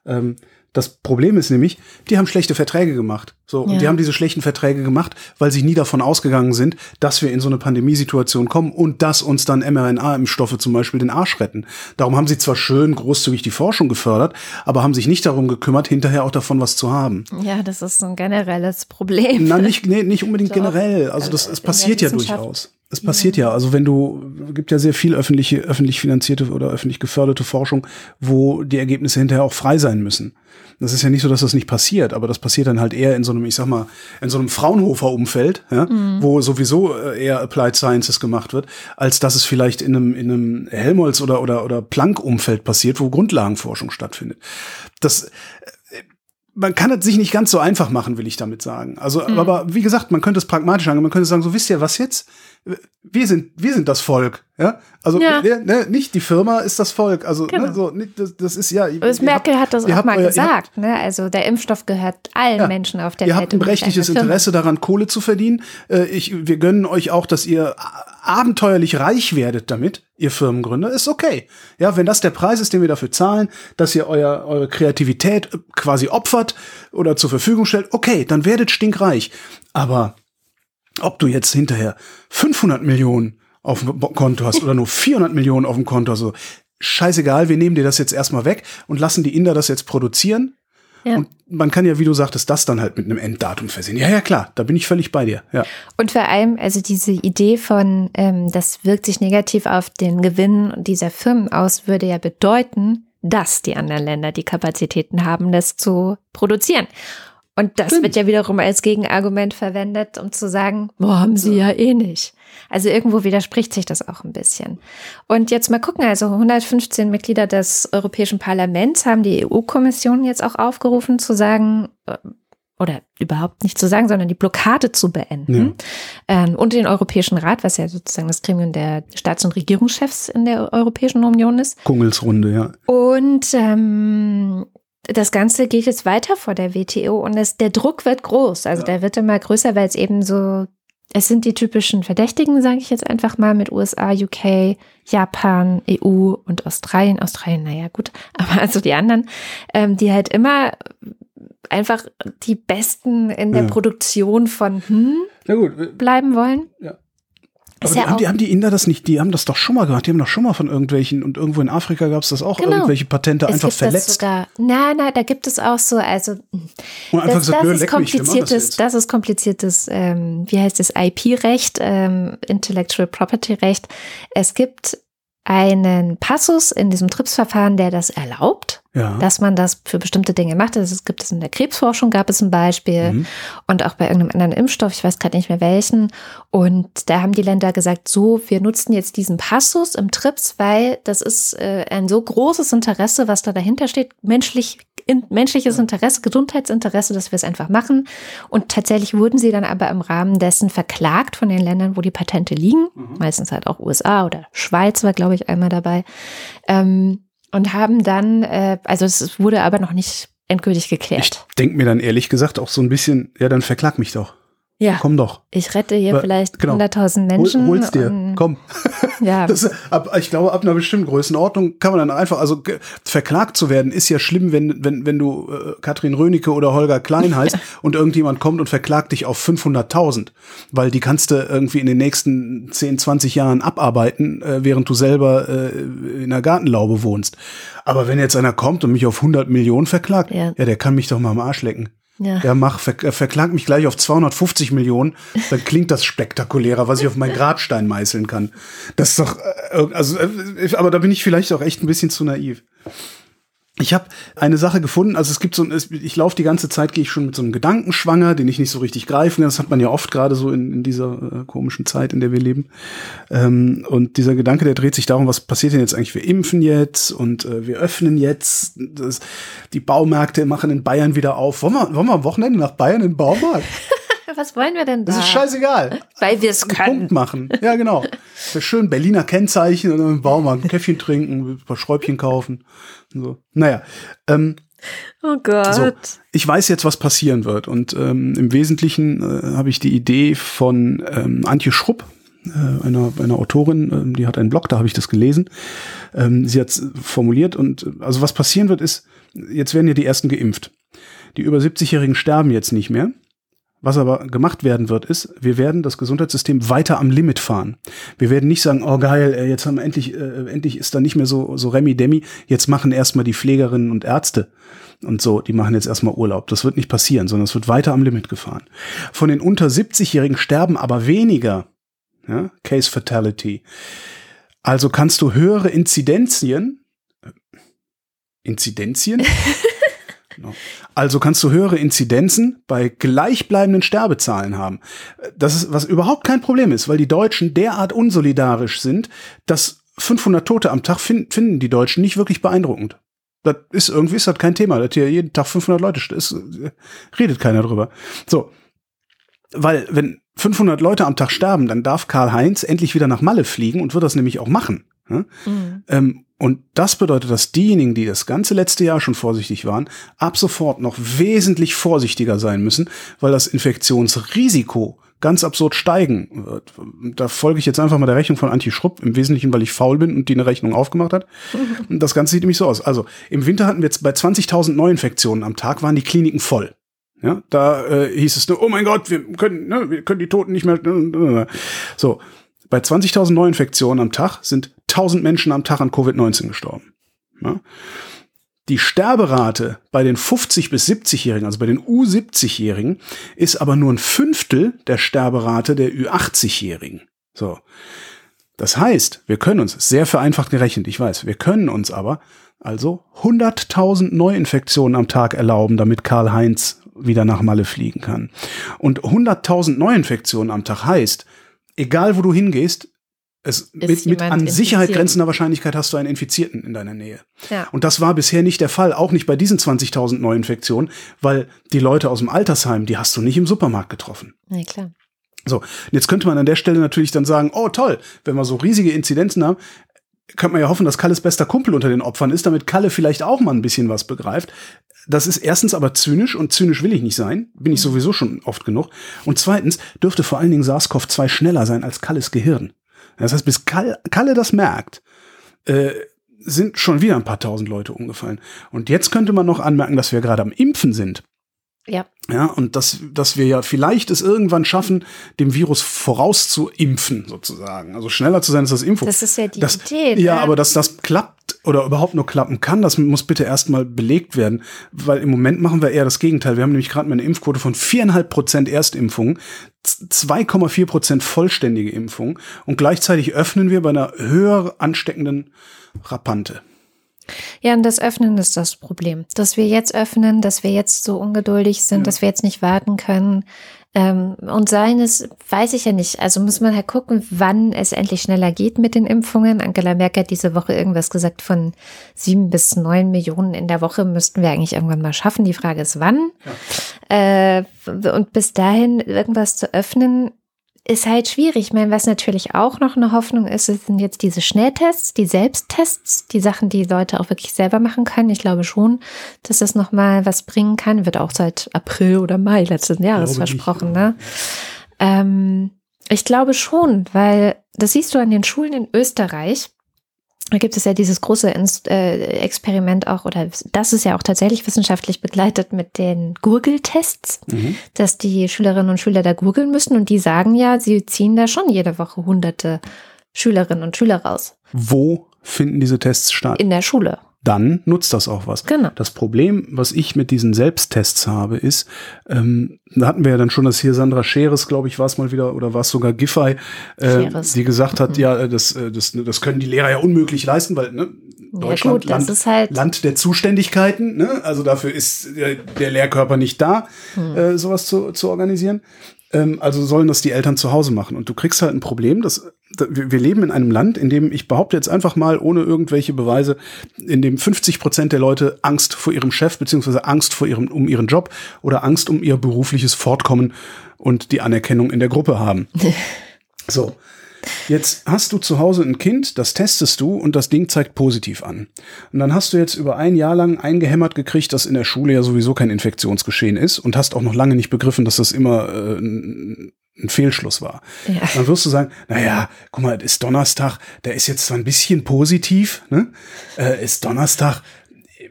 Ähm, das Problem ist nämlich, die haben schlechte Verträge gemacht. So, und Ja. die haben diese schlechten Verträge gemacht, weil sie nie davon ausgegangen sind, dass wir in so eine Pandemiesituation kommen und dass uns dann mRNA-Impfstoffe zum Beispiel den Arsch retten. Darum haben sie zwar schön großzügig die Forschung gefördert, aber haben sich nicht darum gekümmert, hinterher auch davon was zu haben. Ja, das ist ein generelles Problem. Na, nicht, nee, nicht unbedingt Doch. generell. Also das, Also es passiert ja durchaus. Es passiert ja. Also wenn du, gibt ja sehr viel öffentliche, öffentlich finanzierte oder öffentlich geförderte Forschung, wo die Ergebnisse hinterher auch frei sein müssen. Das ist ja nicht so, dass das nicht passiert, aber das passiert dann halt eher in so einem, ich sag mal, in so einem Fraunhofer-Umfeld, ja, wo sowieso äh, eher Applied Sciences gemacht wird, als dass es vielleicht in einem, in einem Helmholtz oder, oder, oder Planck-Umfeld passiert, wo Grundlagenforschung stattfindet. Das, man kann es sich nicht ganz so einfach machen, will ich damit sagen. Also, Mhm. aber wie gesagt, man könnte es pragmatisch angehen. Man könnte sagen, so wisst ihr was jetzt? Wir sind, wir sind das Volk, ja. Also Ja. Ne, ne, nicht die Firma ist das Volk. Also Genau. ne, so, das, das ist ja. Ihr Merkel habt- hat das ihr auch habt mal euer- ihr gesagt. Ne? Also der Impfstoff gehört allen Ja. Menschen auf der Ihr Welt. habt ein berechtigtes Firma. Interesse daran, Kohle zu verdienen. Äh, Ich, wir gönnen euch auch, dass ihr abenteuerlich reich werdet damit, ihr Firmengründer. Ist okay. Ja, wenn das der Preis ist, den wir dafür zahlen, dass ihr euer, eure Kreativität quasi opfert oder zur Verfügung stellt, okay, dann werdet stinkreich. Aber ob du jetzt hinterher 500 Millionen auf dem Konto hast oder nur 400 Millionen auf dem Konto, so scheißegal, wir nehmen dir das jetzt erstmal weg und lassen die Inder das jetzt produzieren. Ja. Und man kann ja, wie du sagtest, das dann halt mit einem Enddatum versehen. Ja, ja, klar, da bin ich völlig bei dir. Ja. Und vor allem, also diese Idee von, ähm, das wirkt sich negativ auf den Gewinn dieser Firmen aus, würde ja bedeuten, dass die anderen Länder die Kapazitäten haben, das zu produzieren. Und das Stimmt. wird ja wiederum als Gegenargument verwendet, um zu sagen, boah, haben sie ja eh nicht. Also irgendwo widerspricht sich das auch ein bisschen. Und jetzt mal gucken, also 115 Mitglieder des Europäischen Parlaments haben die EU-Kommission jetzt auch aufgerufen zu sagen, äh, oder überhaupt nicht zu sagen, sondern die Blockade zu beenden. Ähm, und den Europäischen Rat, was ja sozusagen das Gremium der Staats- und Regierungschefs in der Europäischen Union ist. Kungelsrunde, ja. Und ähm, das Ganze geht jetzt weiter vor der WTO und es, der Druck wird groß. Also der wird immer größer, weil es eben so, es sind die typischen Verdächtigen, sage ich jetzt einfach mal, mit USA, UK, Japan, EU und Australien. Australien, naja, gut, aber also die anderen, ähm, die halt immer einfach die Besten in der Ja. Produktion von hm äh, bleiben wollen. Aber Ist die, ja haben, die, haben die Inder das nicht, die haben das doch schon mal gemacht, die haben doch schon mal von irgendwelchen, und irgendwo in Afrika gab es das auch, Genau. irgendwelche Patente Es einfach gibt das verletzt. sogar. Nein, nein, da gibt es auch so, also und einfach das, gesagt, das ist das kompliziertes, das ist kompliziertes, ähm, wie heißt es, IP-Recht, ähm, Intellectual Property-Recht. Es gibt einen Passus in diesem TRIPS-Verfahren, der das erlaubt, Ja. dass man das für bestimmte Dinge macht. Das gibt es in der Krebsforschung, gab es ein Beispiel Mhm. und auch bei irgendeinem anderen Impfstoff, ich weiß gerade nicht mehr welchen. Und da haben die Länder gesagt, so, wir nutzen jetzt diesen Passus im TRIPS, weil das ist äh, ein so großes Interesse, was da dahinter steht, menschlich, in, menschliches Interesse, Gesundheitsinteresse, dass wir es einfach machen. Und tatsächlich wurden sie dann aber im Rahmen dessen verklagt von den Ländern, wo die Patente liegen. Meistens halt auch USA oder Schweiz war, glaube ich, einmal dabei. Ähm, und haben dann, äh, also es wurde aber noch nicht endgültig Ich geklärt. denke mir dann ehrlich gesagt auch so ein bisschen, ja, dann verklag mich doch. Ja, Komm doch. ich rette hier Weil- vielleicht genau. 100.000 Hol, Menschen. hol's dir. Komm. Ja, Das, ab, ich glaube, ab einer bestimmten Größenordnung kann man dann einfach, also verklagt zu werden, ist ja schlimm, wenn, wenn, wenn du äh, Katrin Rönecke oder Holger Klein heißt und irgendjemand kommt und verklagt dich auf 500.000, weil die kannst du irgendwie in den nächsten 10, 20 Jahren abarbeiten, äh, während du selber äh, in der Gartenlaube wohnst. Aber wenn jetzt einer kommt und mich auf 100 Millionen verklagt, Ja. ja, der kann mich doch mal am Arsch lecken. Ja. Ja, mach, ver äh, verklag mich gleich auf 250 Millionen, dann klingt das spektakulärer, was ich auf meinen Grabstein meißeln kann. Das ist doch, äh, also, äh, aber da bin ich vielleicht auch echt ein bisschen zu naiv. Ich habe eine Sache gefunden, also es gibt so ein, ich laufe die ganze Zeit, gehe ich schon mit so einem Gedanken schwanger, den ich nicht so richtig greifen kann. Das hat man ja oft gerade so in, in dieser äh, komischen Zeit, in der wir leben. Ähm, und dieser Gedanke, der dreht sich darum, was passiert denn jetzt eigentlich? Wir impfen jetzt und äh, wir öffnen jetzt. Das, die Baumärkte machen in Bayern wieder auf. Wollen wir, wollen wir am Wochenende nach Bayern in den Baumarkt? Was wollen wir denn da? Das ist scheißegal. Weil wir es können. Punkt machen. Ja, genau. Das schön Berliner Kennzeichen und dann im Baumarkt ein Käffchen trinken, ein paar Schräubchen kaufen. und So. Naja, ähm, Oh Gott. so, ich weiß jetzt, was passieren wird. Und ähm, im Wesentlichen äh, habe ich die Idee von ähm, Antje Schrupp, äh, einer, einer Autorin, ähm, die hat einen Blog, da habe ich das gelesen. Ähm, sie hat formuliert und also was passieren wird, ist, jetzt werden ja die ersten geimpft. Die über 70-Jährigen sterben jetzt nicht mehr. Was aber gemacht werden wird, ist, wir werden das Gesundheitssystem weiter am Limit fahren. Wir werden nicht sagen, oh geil, ey, jetzt haben wir endlich, äh, endlich ist da nicht mehr so, so Remi-Demi, jetzt machen erstmal die Pflegerinnen und Ärzte und so, die machen jetzt erstmal Urlaub. Das wird nicht passieren, sondern es wird weiter am Limit gefahren. Von den unter 70-Jährigen sterben aber weniger. Ja? Case Fatality. Also kannst du höhere Inzidenzien, äh, Inzidenzien? Genau. Also kannst du höhere Inzidenzen bei gleichbleibenden Sterbezahlen haben. Das ist, was überhaupt kein Problem ist, weil die Deutschen derart unsolidarisch sind, dass 500 Tote am Tag fin finden die Deutschen nicht wirklich beeindruckend. Das ist irgendwie ist das kein Thema. Das hier jeden Tag 500 Leute st- ist, äh, redet keiner drüber. So, weil wenn 500 Leute am Tag sterben, dann darf Karl Heinz endlich wieder nach Malle fliegen und wird das nämlich auch machen. Ja? Mhm. Ähm, und das bedeutet, dass diejenigen, die das ganze letzte Jahr schon vorsichtig waren, ab sofort noch wesentlich vorsichtiger sein müssen, weil das Infektionsrisiko ganz absurd steigen wird. Da folge ich jetzt einfach mal der Rechnung von Antje Schrupp, im Wesentlichen, weil ich faul bin und die eine Rechnung aufgemacht hat. Und das Ganze sieht nämlich so aus. Also im Winter hatten wir jetzt bei 20.000 Neuinfektionen am Tag, waren die Kliniken voll. Ja, da äh, hieß es nur, oh mein Gott, wir können, ne, wir können die Toten nicht mehr. So, bei 20.000 Neuinfektionen am Tag sind 1000 Menschen am Tag an Covid-19 gestorben. Ja? Die Sterberate bei den 50 bis 70-Jährigen, also bei den U70-Jährigen, ist aber nur ein Fünftel der Sterberate der Ü80-Jährigen. So. Das heißt, wir können uns, sehr vereinfacht gerechnet, ich weiß, wir können uns aber also 100.000 Neuinfektionen am Tag erlauben, damit Karl-Heinz wieder nach Malle fliegen kann. Und 100.000 Neuinfektionen am Tag heißt, egal wo du hingehst, es mit, mit an Sicherheit grenzender Wahrscheinlichkeit hast du einen Infizierten in deiner Nähe. Ja. Und das war bisher nicht der Fall, auch nicht bei diesen 20.000 Neuinfektionen, weil die Leute aus dem Altersheim, die hast du nicht im Supermarkt getroffen. Ja, klar. So, und jetzt könnte man an der Stelle natürlich dann sagen, oh toll, wenn wir so riesige Inzidenzen haben, könnte man ja hoffen, dass Kalles bester Kumpel unter den Opfern ist, damit Kalle vielleicht auch mal ein bisschen was begreift. Das ist erstens aber zynisch und zynisch will ich nicht sein, bin ich sowieso schon oft genug. Und zweitens dürfte vor allen Dingen SARS-CoV-2 schneller sein als Kalles Gehirn. Das heißt, bis Kalle, Kalle das merkt, äh, sind schon wieder ein paar tausend Leute umgefallen. Und jetzt könnte man noch anmerken, dass wir gerade am Impfen sind. Ja. Ja, und dass, dass wir ja vielleicht es irgendwann schaffen, dem Virus vorauszuimpfen, sozusagen. Also schneller zu sein als das Impfung. Das ist ja die das, Idee. Ja, ne? aber dass das klappt oder überhaupt nur klappen kann, das muss bitte erstmal belegt werden. Weil im Moment machen wir eher das Gegenteil. Wir haben nämlich gerade mal eine Impfquote von viereinhalb Prozent Erstimpfungen, 2,4 Prozent vollständige Impfung und gleichzeitig öffnen wir bei einer höher ansteckenden Rappante. Ja, und das Öffnen ist das Problem. Dass wir jetzt öffnen, dass wir jetzt so ungeduldig sind, dass wir jetzt nicht warten können. Ähm, und seines weiß ich ja nicht. Also muss man halt gucken, wann es endlich schneller geht mit den Impfungen. Angela Merkel hat diese Woche irgendwas gesagt von sieben bis neun Millionen in der Woche müssten wir eigentlich irgendwann mal schaffen. Die Frage ist, wann. Äh, und bis dahin irgendwas zu öffnen, ist halt schwierig. Ich meine, was natürlich auch noch eine Hoffnung ist, sind jetzt diese Schnelltests, die Selbsttests, die Sachen, die Leute auch wirklich selber machen können. Ich glaube schon, dass das nochmal was bringen kann. Wird auch seit April oder Mai letzten Jahres Glaube nicht, versprochen, ne? Ähm, ich glaube schon, weil das siehst du an den Schulen in Österreich. Da gibt es ja dieses große äh, Experiment auch, oder das ist ja auch tatsächlich wissenschaftlich begleitet mit den Gurgeltests, Mhm. dass die Schülerinnen und Schüler da gurgeln müssen und die sagen ja, sie ziehen da schon jede Woche hunderte Schülerinnen und Schüler raus. Wo finden diese Tests statt? In der Schule. Dann nutzt das auch was. Genau. Das Problem, was ich mit diesen Selbsttests habe, ist, ähm, da hatten wir ja dann schon, dass hier Sandra Scheres, glaube ich, war es mal wieder, oder war es sogar Giffey, äh, die gesagt hat, ja, äh, das, äh, das, das können die Lehrer ja unmöglich leisten, weil ne, Ja, Deutschland gut, das Land, ist halt- Land der Zuständigkeiten, ne? also dafür ist der, der Lehrkörper nicht da, Hm. äh, sowas zu, zu organisieren. Ähm, also sollen das die Eltern zu Hause machen. Und du kriegst halt ein Problem, dass da- wir leben in einem Land, in dem ich behaupte jetzt einfach mal ohne irgendwelche Beweise, in dem 50 Prozent der Leute Angst vor ihrem Chef beziehungsweise Angst vor ihrem um ihren Job oder Angst um ihr berufliches Fortkommen und die Anerkennung in der Gruppe haben. So. Jetzt hast du zu Hause ein Kind, das testest du und das Ding zeigt positiv an. Und dann hast du jetzt über ein Jahr lang eingehämmert gekriegt, dass in der Schule ja sowieso kein Infektionsgeschehen ist und hast auch noch lange nicht begriffen, dass das immer äh, ein ein Fehlschluss war. Ja. Dann wirst du sagen, naja, guck mal, es ist Donnerstag, der ist jetzt zwar ein bisschen positiv, ne? Äh, ist Donnerstag,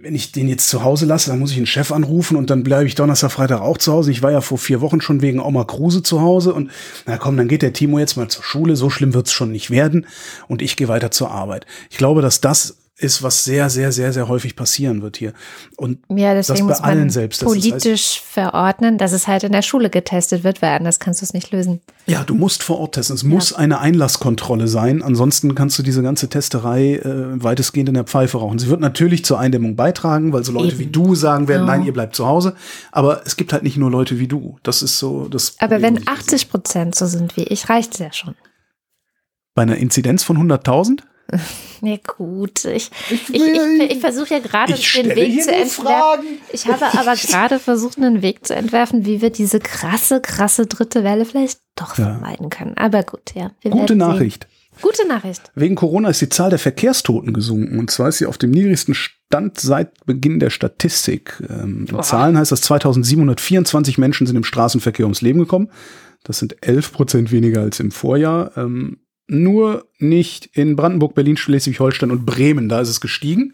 wenn ich den jetzt zu Hause lasse, dann muss ich einen Chef anrufen und dann bleibe ich Donnerstag, Freitag auch zu Hause. Ich war ja vor vier Wochen schon wegen Oma Kruse zu Hause und na komm, dann geht der Timo jetzt mal zur Schule. So schlimm wird's schon nicht werden und ich gehe weiter zur Arbeit. Ich glaube, dass das ist, was sehr, sehr, sehr, sehr häufig passieren wird hier. Und Ja, das muss bei allen selbst. Das heißt, politisch verordnen, dass es halt in der Schule getestet wird, weil anders kannst du es nicht lösen. Ja, du musst vor Ort testen. Es muss eine Einlasskontrolle sein. Ansonsten kannst du diese ganze Testerei äh, weitestgehend in der Pfeife rauchen. Sie wird natürlich zur Eindämmung beitragen, weil so Leute Eben. wie du sagen werden, Ja. nein, ihr bleibt zu Hause. Aber es gibt halt nicht nur Leute wie du. Das ist so das. Aber Problem, wenn was ich 80 Prozent so sind wie ich, reicht es ja schon. Bei einer Inzidenz von 100.000? Nee, gut. Ich, ich, ich, ich, versuche ja gerade Ich den Weg zu entwerfen. Ich habe aber gerade versucht, einen Weg zu entwerfen, wie wir diese krasse, krasse dritte Welle vielleicht doch Ja. vermeiden können. Aber gut, ja. Gute werden sehen. Nachricht. Gute Nachricht. Wegen Corona ist die Zahl der Verkehrstoten gesunken. Und zwar ist sie auf dem niedrigsten Stand seit Beginn der Statistik. Ähm, in. Zahlen heißt das, 2724 Menschen sind im Straßenverkehr ums Leben gekommen. Das sind 11 Prozent weniger als im Vorjahr. Ähm, nur nicht in Brandenburg, Berlin, Schleswig-Holstein und Bremen. Da ist es gestiegen.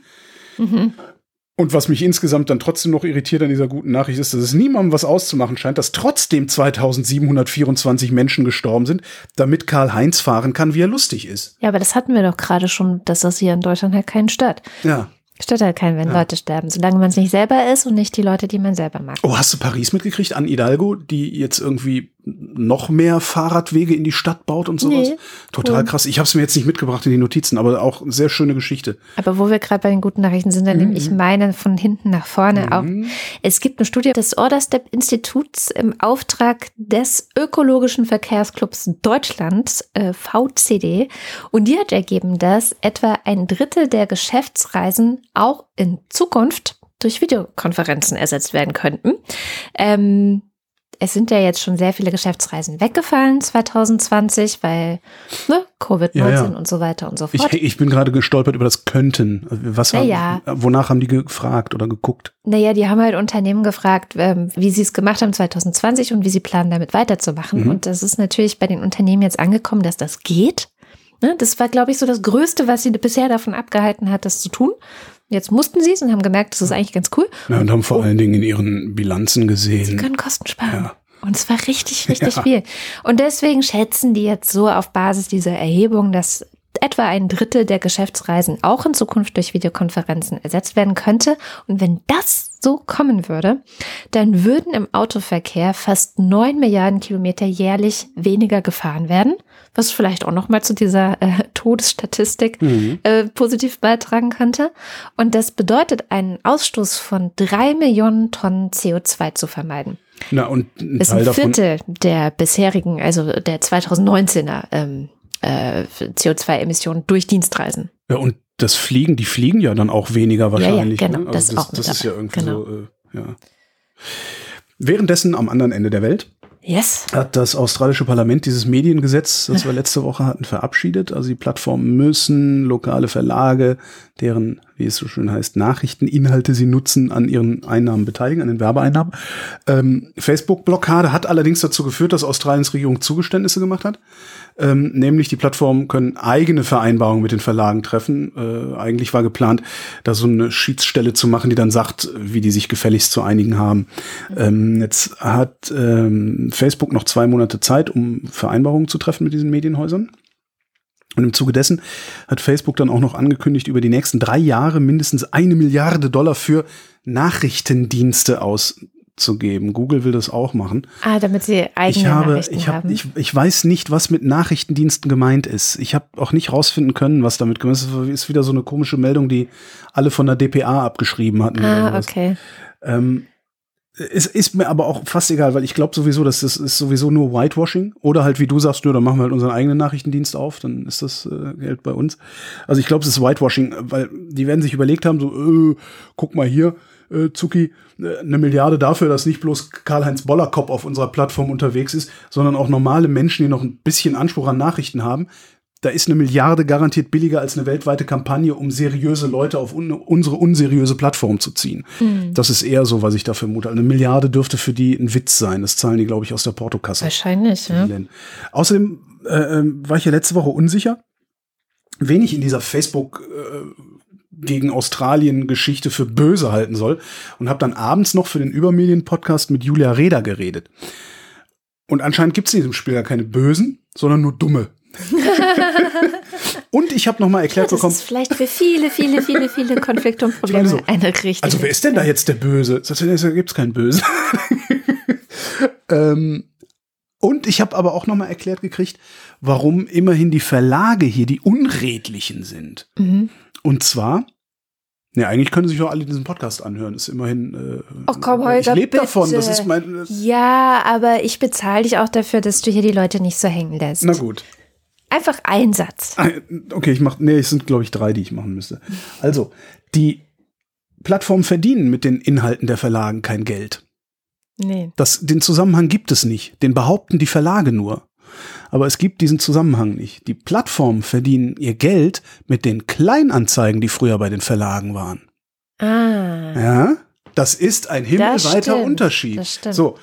Und was mich insgesamt dann trotzdem noch irritiert an dieser guten Nachricht ist, dass es niemandem was auszumachen scheint, dass trotzdem 2724 Menschen gestorben sind, damit Karl-Heinz fahren kann, wie er lustig ist. Ja, aber das hatten wir doch gerade schon, dass das hier in Deutschland halt keinen stört. Ja. Stört halt keinen, wenn Ja. Leute sterben, solange man es nicht selber ist und nicht die Leute, die man selber mag. Oh, hast du Paris mitgekriegt an Hidalgo, die jetzt irgendwie noch mehr Fahrradwege in die Stadt baut und sowas? Nee. Total Cool. krass. Ich habe es mir jetzt nicht mitgebracht in die Notizen, aber auch eine sehr schöne Geschichte. Aber wo wir gerade bei den guten Nachrichten sind, dann nehme ich meine von hinten nach vorne auch. Es gibt eine Studie des Orderstep Instituts im Auftrag des Ökologischen Verkehrsclubs Deutschland, äh, VCD. Und die hat ergeben, dass etwa ein Drittel der Geschäftsreisen auch in Zukunft durch Videokonferenzen ersetzt werden könnten. Ähm, es sind ja jetzt schon sehr viele Geschäftsreisen weggefallen 2020, weil ne, Covid-19 Ja, ja. und so weiter und so Ich, fort. ich bin gerade gestolpert über das Könnten. Was haben, Naja. Wonach haben die gefragt oder geguckt? Naja, die haben halt Unternehmen gefragt, ähm, wie sie es gemacht haben 2020 und wie sie planen, damit weiterzumachen. Mhm. Und das ist natürlich bei den Unternehmen jetzt angekommen, dass das geht. Ne, Das war, glaube ich, so das Größte, was sie bisher davon abgehalten hat, das zu tun. Jetzt mussten sie es und haben gemerkt, das ist eigentlich ganz cool. Ja, und haben vor allen Dingen in ihren Bilanzen gesehen. Sie können Kosten sparen. Ja. Und zwar richtig, richtig Ja. viel. Und deswegen schätzen die jetzt so auf Basis dieser Erhebung, dass etwa ein Drittel der Geschäftsreisen auch in Zukunft durch Videokonferenzen ersetzt werden könnte. Und wenn das so kommen würde, dann würden im Autoverkehr fast neun Milliarden Kilometer jährlich weniger gefahren werden, was vielleicht auch nochmal zu dieser äh, Todesstatistik äh, positiv beitragen könnte. Und das bedeutet einen Ausstoß von drei Millionen Tonnen CO2 zu vermeiden Na, und ein ist ein. Viertel der bisherigen, also der 2019er ähm, äh, CO2-Emissionen durch Dienstreisen. Ja, und das Fliegen, die fliegen ja dann auch weniger ja, wahrscheinlich. genau, ne? das Also auch das ist ja irgendwie Genau. so, äh, ja. Währenddessen am anderen Ende der Welt Yes. hat das australische Parlament dieses Mediengesetz, das wir letzte Woche hatten, verabschiedet. Also die Plattformen müssen lokale Verlage, deren, wie es so schön heißt, Nachrichteninhalte sie nutzen, an ihren Einnahmen beteiligen, an den Werbeeinnahmen. Ähm, Facebook-Blockade hat allerdings dazu geführt, dass Australiens Regierung Zugeständnisse gemacht hat. Ähm, nämlich die Plattformen können eigene Vereinbarungen mit den Verlagen treffen. Äh, eigentlich war geplant, da so eine Schiedsstelle zu machen, die dann sagt, wie die sich gefälligst zu einigen haben. Ähm, jetzt hat ähm, Facebook noch zwei Monate Zeit, um Vereinbarungen zu treffen mit diesen Medienhäusern. Und im Zuge dessen hat Facebook dann auch noch angekündigt, über die nächsten drei Jahre mindestens eine Milliarde Dollar für Nachrichtendienste auszugeben. Google will das auch machen. Ah, damit sie eigene Ich habe, Nachrichten ich, hab, haben. ich, ich weiß nicht, was mit Nachrichtendiensten gemeint ist. Ich habe auch nicht rausfinden können, was damit gemeint ist. Es ist wieder so eine komische Meldung, die alle von der DPA abgeschrieben hatten. ah, okay. Ähm, es ist mir aber auch fast egal, weil ich glaube sowieso, dass das ist sowieso nur Whitewashing. Oder halt, wie du sagst, nur, dann machen wir halt unseren eigenen Nachrichtendienst auf, dann ist das äh, Geld bei uns. Also ich glaube, es ist Whitewashing, weil die werden sich überlegt haben, so, äh, guck mal hier, äh, Zucki, äh, eine Milliarde dafür, dass nicht bloß Karl-Heinz Bollerkopf auf unserer Plattform unterwegs ist, sondern auch normale Menschen, die noch ein bisschen Anspruch an Nachrichten haben. Da ist eine Milliarde garantiert billiger als eine weltweite Kampagne, um seriöse Leute auf un unsere unseriöse Plattform zu ziehen. Das ist eher so, was ich da vermute. Eine Milliarde dürfte für die ein Witz sein. Das zahlen die, glaube ich, aus der Portokasse. Wahrscheinlich, ja. Außerdem äh, ähm, war ich ja letzte Woche unsicher, wen ich in dieser Facebook äh, gegen Australien Geschichte für böse halten soll und habe dann abends noch für den Übermedien-Podcast mit Julia Reda geredet. Und anscheinend gibt es in diesem Spiel ja keine Bösen, sondern nur Dumme. und ich habe noch mal erklärt Das bekommen, ist vielleicht für viele, viele, viele, viele Konflikte und Probleme so, eine richtige. also wer ist denn da jetzt der Böse? Da gibt's keinen Bösen. ähm, und ich habe aber auch noch mal erklärt gekriegt, warum immerhin die Verlage hier die Unredlichen sind. Mhm. Und zwar, ne, eigentlich können sich doch alle diesen Podcast anhören. Ist immerhin. Äh, Ach komm, ich Holger, lebe davon. Das ist mein. Das, Ja, aber ich bezahle dich auch dafür, dass du hier die Leute nicht so hängen lässt. na gut. Einfach ein Satz. Ah, Okay, ich mach, nee, es sind glaube ich drei, die ich machen müsste. Also, die Plattformen verdienen mit den Inhalten der Verlagen kein Geld. Nee. Das, den Zusammenhang gibt es nicht. Den behaupten die Verlage nur. Aber es gibt diesen Zusammenhang nicht. Die Plattformen verdienen ihr Geld mit den Kleinanzeigen, die früher bei den Verlagen waren. Ah. Ja? Das ist ein himmelweiter Unterschied. das stimmt. So.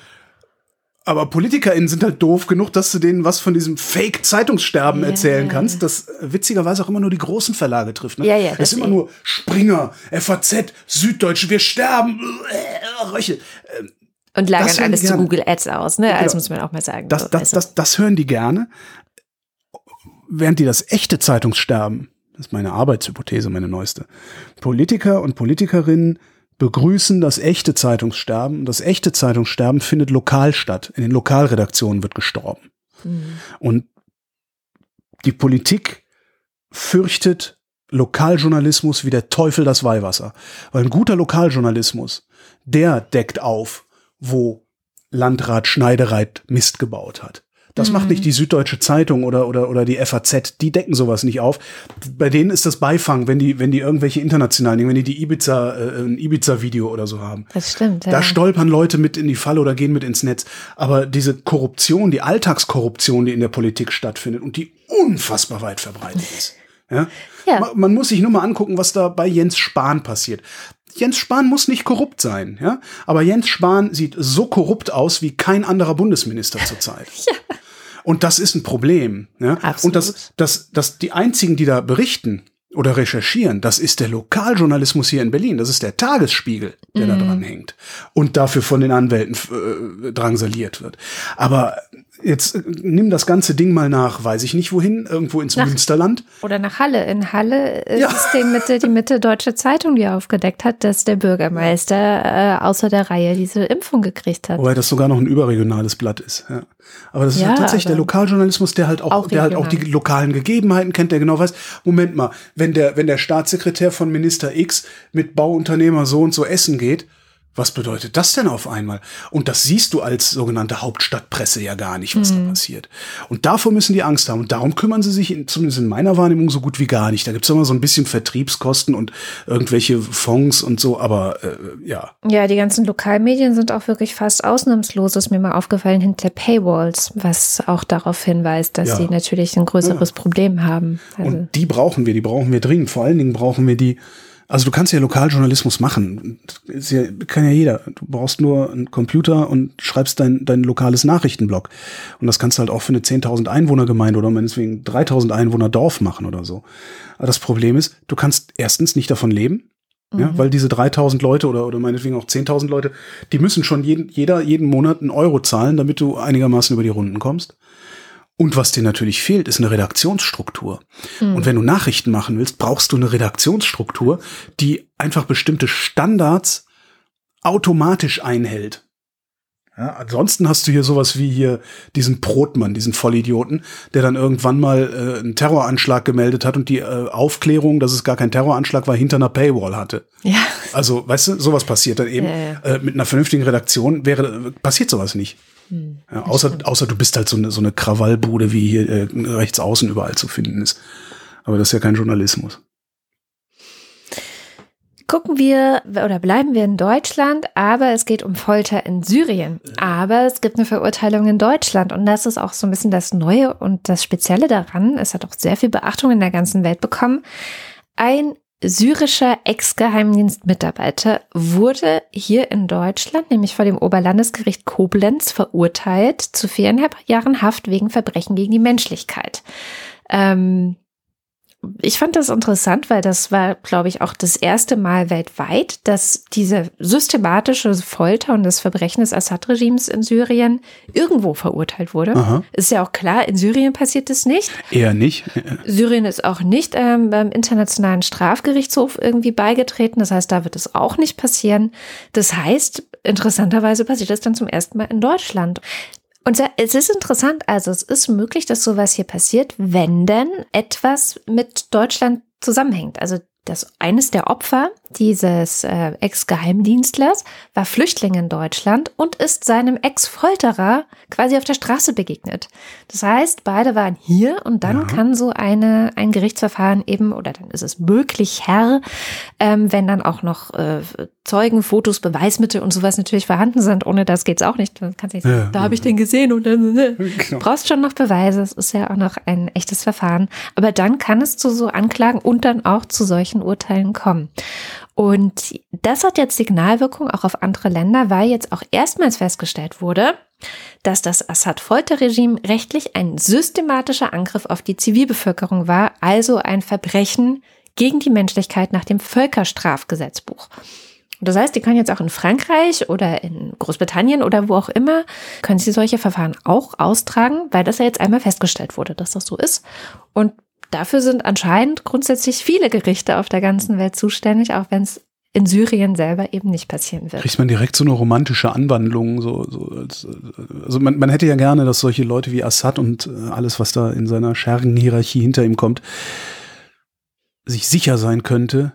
Aber PolitikerInnen sind halt doof genug, dass du denen was von diesem Fake-Zeitungssterben Ja. erzählen kannst, das äh, witzigerweise auch immer nur die großen Verlage trifft. Ne? Ja, ja, das, das ist immer eh. nur Springer, FAZ, Süddeutsche, wir sterben, äh, Röche. Und lagern Das alles zu. Google Ads aus, ne? Genau. Also muss man auch mal sagen. Das, das, also. das, das hören die gerne. Während die das echte Zeitungssterben, das ist meine Arbeitshypothese, meine neueste, Politiker und Politikerinnen begrüßen das echte Zeitungssterben. Und Das echte Zeitungssterben findet lokal statt. In den Lokalredaktionen wird gestorben. Und die Politik fürchtet Lokaljournalismus wie der Teufel das Weihwasser. Weil ein guter Lokaljournalismus, der deckt auf, wo Landrat Schneidereit Mist gebaut hat. Das macht nicht die Süddeutsche Zeitung oder, oder, oder die FAZ. Die decken sowas nicht auf. Bei denen ist das Beifang, wenn die, wenn die irgendwelche internationalen wenn die die Ibiza, äh, ein Ibiza-Video oder so haben. das stimmt. Ja. Da stolpern Leute mit in die Falle oder gehen mit ins Netz. Aber diese Korruption, die Alltagskorruption, die in der Politik stattfindet und die unfassbar weit verbreitet ist. Ja? Ja. Ma- Man muss sich nur mal angucken, was da bei Jens Spahn passiert. Jens Spahn muss nicht korrupt sein, ja. Aber Jens Spahn sieht so korrupt aus wie kein anderer Bundesminister zurzeit. ja. Und das ist ein Problem, ja. Absolut. Und das, das, das, die einzigen, die da berichten, oder recherchieren, das ist der Lokaljournalismus hier in Berlin, das ist der Tagesspiegel, der da dran hängt und dafür von den Anwälten äh, drangsaliert wird. Aber jetzt äh, nimm das ganze Ding mal nach, weiß ich nicht wohin, irgendwo ins Nach- Münsterland. Oder nach Halle. In Halle ist Ja. es die Mitte, die Mitte Deutsche Zeitung, die aufgedeckt hat, dass der Bürgermeister äh, außer der Reihe diese Impfung gekriegt hat. Wobei das sogar noch ein überregionales Blatt ist. Ja. Aber das ist Ja, halt tatsächlich der Lokaljournalismus, der halt auch, Auch der halt auch die lokalen Gegebenheiten kennt, der genau weiß, Moment mal, wenn der, wenn der Staatssekretär von Minister X mit Bauunternehmer so und so essen geht, was bedeutet das denn auf einmal? Und das siehst du als sogenannte Hauptstadtpresse ja gar nicht, was Mhm. da passiert. Und davor müssen die Angst haben. Und darum kümmern sie sich, in, zumindest in meiner Wahrnehmung, so gut wie gar nicht. Da gibt's immer so ein bisschen Vertriebskosten und irgendwelche Fonds und so, aber äh, ja. Ja, die ganzen Lokalmedien sind auch wirklich fast ausnahmslos, ist mir mal aufgefallen, hinter Paywalls, was auch darauf hinweist, dass Ja. sie natürlich ein größeres Problem haben. Also, Und die brauchen wir, die brauchen wir dringend. Vor allen Dingen brauchen wir die. Also du kannst ja Lokaljournalismus machen. Ist ja, kann ja jeder. Du brauchst nur einen Computer und schreibst dein, dein lokales Nachrichtenblog. Und das kannst du halt auch für eine 10.000 Einwohnergemeinde oder meinetwegen 3.000 Einwohner Dorf machen oder so. Aber das Problem ist, du kannst erstens nicht davon leben. Ja, weil diese 3000 Leute oder, oder meinetwegen auch 10.000 Leute, die müssen schon jeden, jeder jeden Monat einen Euro zahlen, damit du einigermaßen über die Runden kommst. Und was dir natürlich fehlt, ist eine Redaktionsstruktur. Und wenn du Nachrichten machen willst, brauchst du eine Redaktionsstruktur, die einfach bestimmte Standards automatisch einhält. Ja, ansonsten hast du hier sowas wie hier diesen Brotmann, diesen Vollidioten, der dann irgendwann mal äh, einen Terroranschlag gemeldet hat und die äh, Aufklärung, dass es gar kein Terroranschlag war, hinter einer Paywall hatte. ja, Also, weißt du, sowas passiert dann eben. Ja, ja. Äh, mit einer vernünftigen Redaktion wäre, passiert sowas nicht. Hm, ja, außer, außer du bist halt so eine, so eine Krawallbude, wie hier äh, rechts außen überall zu finden ist. Aber das ist ja kein Journalismus. gucken wir oder bleiben wir in Deutschland, aber es geht um Folter in Syrien. Aber es gibt eine Verurteilung in Deutschland und das ist auch so ein bisschen das Neue und das Spezielle daran. Es hat auch sehr viel Beachtung in der ganzen Welt bekommen. Ein syrischer Ex-Geheimdienstmitarbeiter wurde hier in Deutschland, nämlich vor dem Oberlandesgericht Koblenz, verurteilt zu viereinhalb Jahren Haft wegen Verbrechen gegen die Menschlichkeit. Ähm, ich fand das interessant, weil das war, glaube ich, auch das erste Mal weltweit, dass diese systematische Folter und das Verbrechen des Assad-Regimes in Syrien irgendwo verurteilt wurde. Aha. Ist ja auch klar, in Syrien passiert es nicht. Eher nicht. Syrien ist auch nicht ähm, beim Internationalen Strafgerichtshof irgendwie beigetreten. Das heißt, da wird es auch nicht passieren. Das heißt, interessanterweise passiert es dann zum ersten Mal in Deutschland. Und es ist interessant, also es ist möglich, dass sowas hier passiert, wenn denn etwas mit Deutschland zusammenhängt. Also das eines der Opfer dieses äh, Ex-Geheimdienstlers war Flüchtling in Deutschland und ist seinem Ex-Folterer quasi auf der Straße begegnet. Das heißt, beide waren hier und dann Ja. kann so eine ein Gerichtsverfahren eben oder dann ist es möglich, Herr, ähm, wenn dann auch noch äh, Zeugen, Fotos, Beweismittel und sowas natürlich vorhanden sind. Ohne das geht's auch nicht. Du kannst nicht sagen, Ja. da habe ich den gesehen und dann. Ne. Genau. Du brauchst schon noch Beweise. Es ist ja auch noch ein echtes Verfahren. Aber dann kann es zu so Anklagen und dann auch zu solchen Urteilen kommen. Und das hat jetzt Signalwirkung auch auf andere Länder, weil jetzt auch erstmals festgestellt wurde, dass das Assad-Folterregime rechtlich ein systematischer Angriff auf die Zivilbevölkerung war, also ein Verbrechen gegen die Menschlichkeit nach dem Völkerstrafgesetzbuch. Das heißt, die können jetzt auch in Frankreich oder in Großbritannien oder wo auch immer, können sie solche Verfahren auch austragen, weil das ja jetzt einmal festgestellt wurde, dass das so ist. Und dafür sind anscheinend grundsätzlich viele Gerichte auf der ganzen Welt zuständig, auch wenn es in Syrien selber eben nicht passieren wird. Kriegt man direkt so eine romantische Anwandlung, so, so als, also man, man hätte ja gerne, dass solche Leute wie Assad und äh, alles, was da in seiner Schergenhierarchie hinter ihm kommt, sich sicher sein könnte,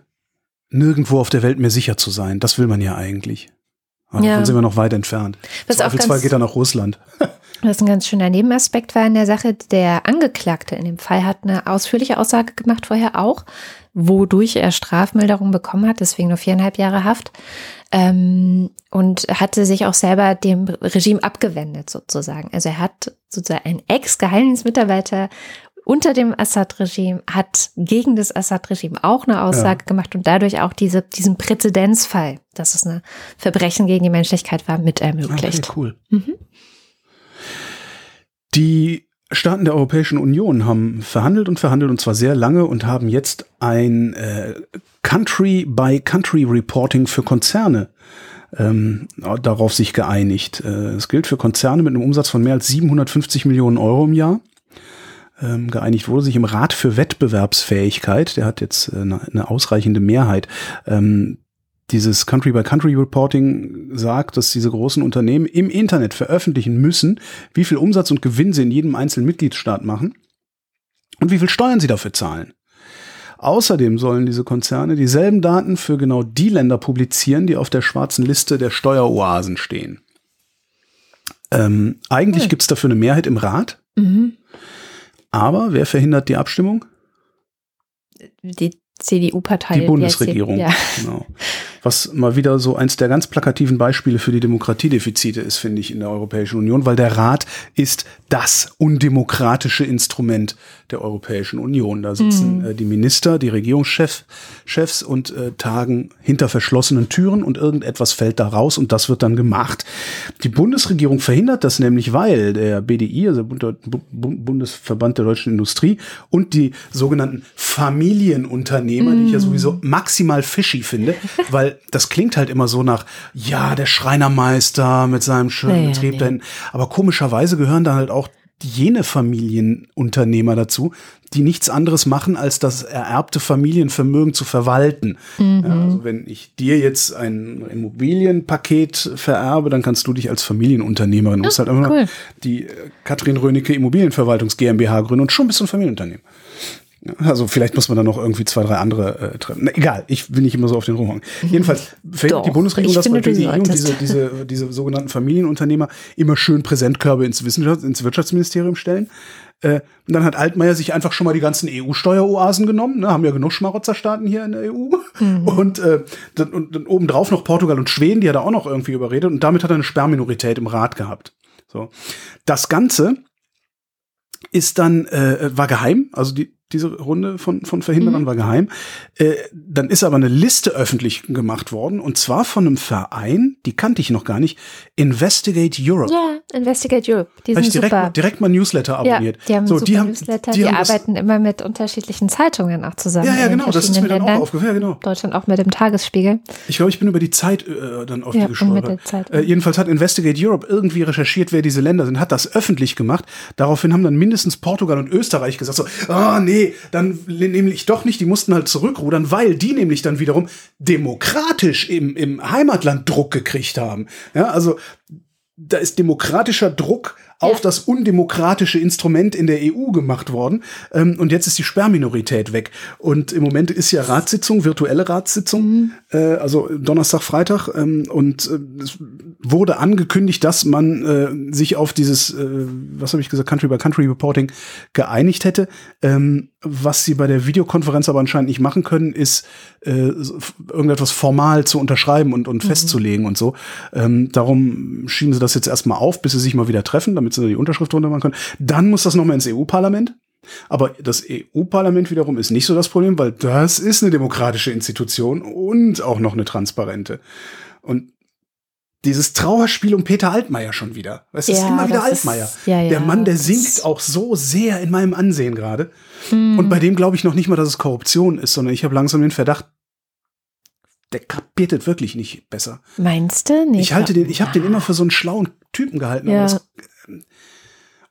nirgendwo auf der Welt mehr sicher zu sein. Das will man ja eigentlich. Aber Ja. davon sind wir noch weit entfernt. Was auch Zweifelsfall ganz- geht er nach Russland. Was ein ganz schöner Nebenaspekt war in der Sache, der Angeklagte in dem Fall hat eine ausführliche Aussage gemacht vorher auch, wodurch er Strafmilderung bekommen hat, deswegen nur viereinhalb Jahre Haft. Ähm, und hatte sich auch selber dem Regime abgewendet sozusagen. Also er hat sozusagen ein Ex-Geheimdienstmitarbeiter unter dem Assad-Regime hat gegen das Assad-Regime auch eine Aussage gemacht und dadurch auch diese, diesen Präzedenzfall, dass es eine Verbrechen gegen die Menschlichkeit war, mit ermöglicht. Okay, cool. Mhm. Die Staaten der Europäischen Union haben verhandelt und verhandelt und zwar sehr lange und haben jetzt ein äh, Country-by-Country-Reporting für Konzerne ähm, darauf sich geeinigt. Äh, es gilt für Konzerne mit einem Umsatz von mehr als 750 Millionen Euro im Jahr. Ähm, geeinigt wurde sich im Rat für Wettbewerbsfähigkeit, der hat jetzt äh, eine, eine ausreichende Mehrheit, ähm, dieses Country-by-Country-Reporting sagt, dass diese großen Unternehmen im Internet veröffentlichen müssen, wie viel Umsatz und Gewinn sie in jedem einzelnen Mitgliedstaat machen und wie viel Steuern sie dafür zahlen. Außerdem sollen diese Konzerne dieselben Daten für genau die Länder publizieren, die auf der schwarzen Liste der Steueroasen stehen. Ähm, eigentlich hm. gibt es dafür eine Mehrheit im Rat. Mhm. Aber wer verhindert die Abstimmung? Die CDU-Partei. Die Bundesregierung. Ja. Genau. Was mal wieder so eins der ganz plakativen Beispiele für die Demokratiedefizite ist, finde ich, in der Europäischen Union, weil der Rat ist das undemokratische Instrument der Europäischen Union. Da sitzen mhm. äh, die Minister, die Regierungschefs Chefs und äh, tagen hinter verschlossenen Türen und irgendetwas fällt da raus und das wird dann gemacht. Die Bundesregierung verhindert das nämlich, weil der BDI, also der Bundesverband der deutschen Industrie und die sogenannten Familienunternehmer, mhm. die ich ja mhm. sowieso maximal fishy finde, weil das klingt halt immer so nach, ja, der Schreinermeister mit seinem schönen nee, Betrieb nee. dahin. Aber komischerweise gehören da halt auch jene Familienunternehmer dazu, die nichts anderes machen, als das ererbte Familienvermögen zu verwalten. Mhm. Ja, also wenn ich dir jetzt ein Immobilienpaket vererbe, dann kannst du dich als Familienunternehmerin, du musst halt einfach cool. die äh, Katrin Rönecke Immobilienverwaltungs GmbH gründen und schon bist du ein Familienunternehmen. Also vielleicht muss man da noch irgendwie zwei, drei andere äh, treffen. Na, egal, ich will nicht immer so auf den rumhauen. Jedenfalls verhindert die Bundesregierung, dass bei BDI und diese, diese, diese sogenannten Familienunternehmer immer schön Präsentkörbe ins, Wissenschafts-, ins Wirtschaftsministerium stellen. Äh, und dann hat Altmaier sich einfach schon mal die ganzen EU-Steueroasen genommen, ne, haben ja genug Schmarotzerstaaten hier in der EU. Mhm. Und, äh, dann, und dann obendrauf noch Portugal und Schweden, die hat er auch noch irgendwie überredet. Und damit hat er eine Sperrminorität im Rat gehabt. So. Das Ganze ist dann, äh, war geheim, also die, diese Runde von, von Verhinderern mhm. war geheim. Äh, dann ist aber eine Liste öffentlich gemacht worden und zwar von einem Verein, die kannte ich noch gar nicht, Investigate Europe. Ja, Investigate Europe. Die sind ich direkt, super. direkt mal Newsletter abonniert. Ja, die haben so, die haben, Newsletter, die, die haben arbeiten immer mit unterschiedlichen Zeitungen auch zusammen. Ja, ja, genau, das ist mir dann auch aufgefallen. Ja, genau. Deutschland auch mit dem Tagesspiegel. Ich glaube, ich bin über die Zeit äh, dann auf ja, die gestolpert. Äh, jedenfalls hat Investigate Europe irgendwie recherchiert, wer diese Länder sind, hat das öffentlich gemacht. Daraufhin haben dann mindestens Portugal und Österreich gesagt so, ah oh, nee, dann nämlich doch nicht, die mussten halt zurückrudern, weil die nämlich dann wiederum demokratisch im, im Heimatland Druck gekriegt haben. Ja, also da ist demokratischer Druck auf das undemokratische Instrument in der EU gemacht worden. Ähm, und jetzt ist die Sperrminorität weg. Und im Moment ist ja Ratssitzung, virtuelle Ratssitzung, mhm. äh, also Donnerstag, Freitag. Ähm, und äh, es wurde angekündigt, dass man äh, sich auf dieses, äh, was habe ich gesagt, Country by Country Reporting geeinigt hätte. Ähm, was sie bei der Videokonferenz aber anscheinend nicht machen können, ist äh, irgendetwas formal zu unterschreiben und, und mhm. festzulegen und so. Ähm, darum schieben sie das jetzt erstmal auf, bis sie sich mal wieder treffen, damit sie da die Unterschrift drunter machen können. Dann muss das nochmal ins EU-Parlament. Aber das EU-Parlament wiederum ist nicht so das Problem, weil das ist eine demokratische Institution und auch noch eine transparente. Und dieses Trauerspiel um Peter Altmaier schon wieder. Es ist ja, immer wieder Altmaier. Ja, ja, der Mann, der sinkt auch so sehr in meinem Ansehen gerade. Hm. Und bei dem glaube ich noch nicht mal, dass es Korruption ist, sondern ich habe langsam den Verdacht, der kapiert es wirklich nicht besser. Meinst du? Nee, ich halte den, ich habe den immer für so einen schlauen Typen gehalten. Ja. Das,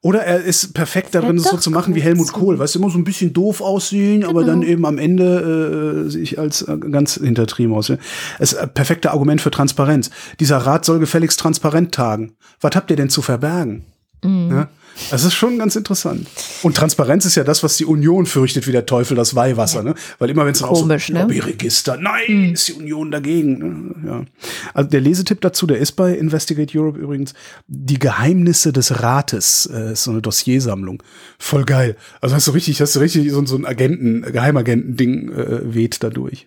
oder er ist perfekt darin, es so zu machen wie Helmut Kohl, weißt du, immer so ein bisschen doof aussehen, genau. aber dann eben am Ende äh, sich als äh, ganz hintertrieben aussehen. Es ist ein perfekter Argument für Transparenz. Dieser Rat soll gefälligst transparent tagen. Was habt ihr denn zu verbergen? Mhm. Ja? Das ist schon ganz interessant. Und Transparenz ist ja das, was die Union fürchtet, wie der Teufel das Weihwasser, ne? Weil immer wenn es auch so ne? Lobbyregister, nein, mhm. ist die Union dagegen. Ne? Ja. Also der Lesetipp dazu, der ist bei Investigate Europe übrigens, die Geheimnisse des Rates, äh, ist so eine Dossiersammlung. Voll geil. Also hast du richtig, hast du richtig so, so ein Agenten, Geheimagenten-Ding äh, weht dadurch.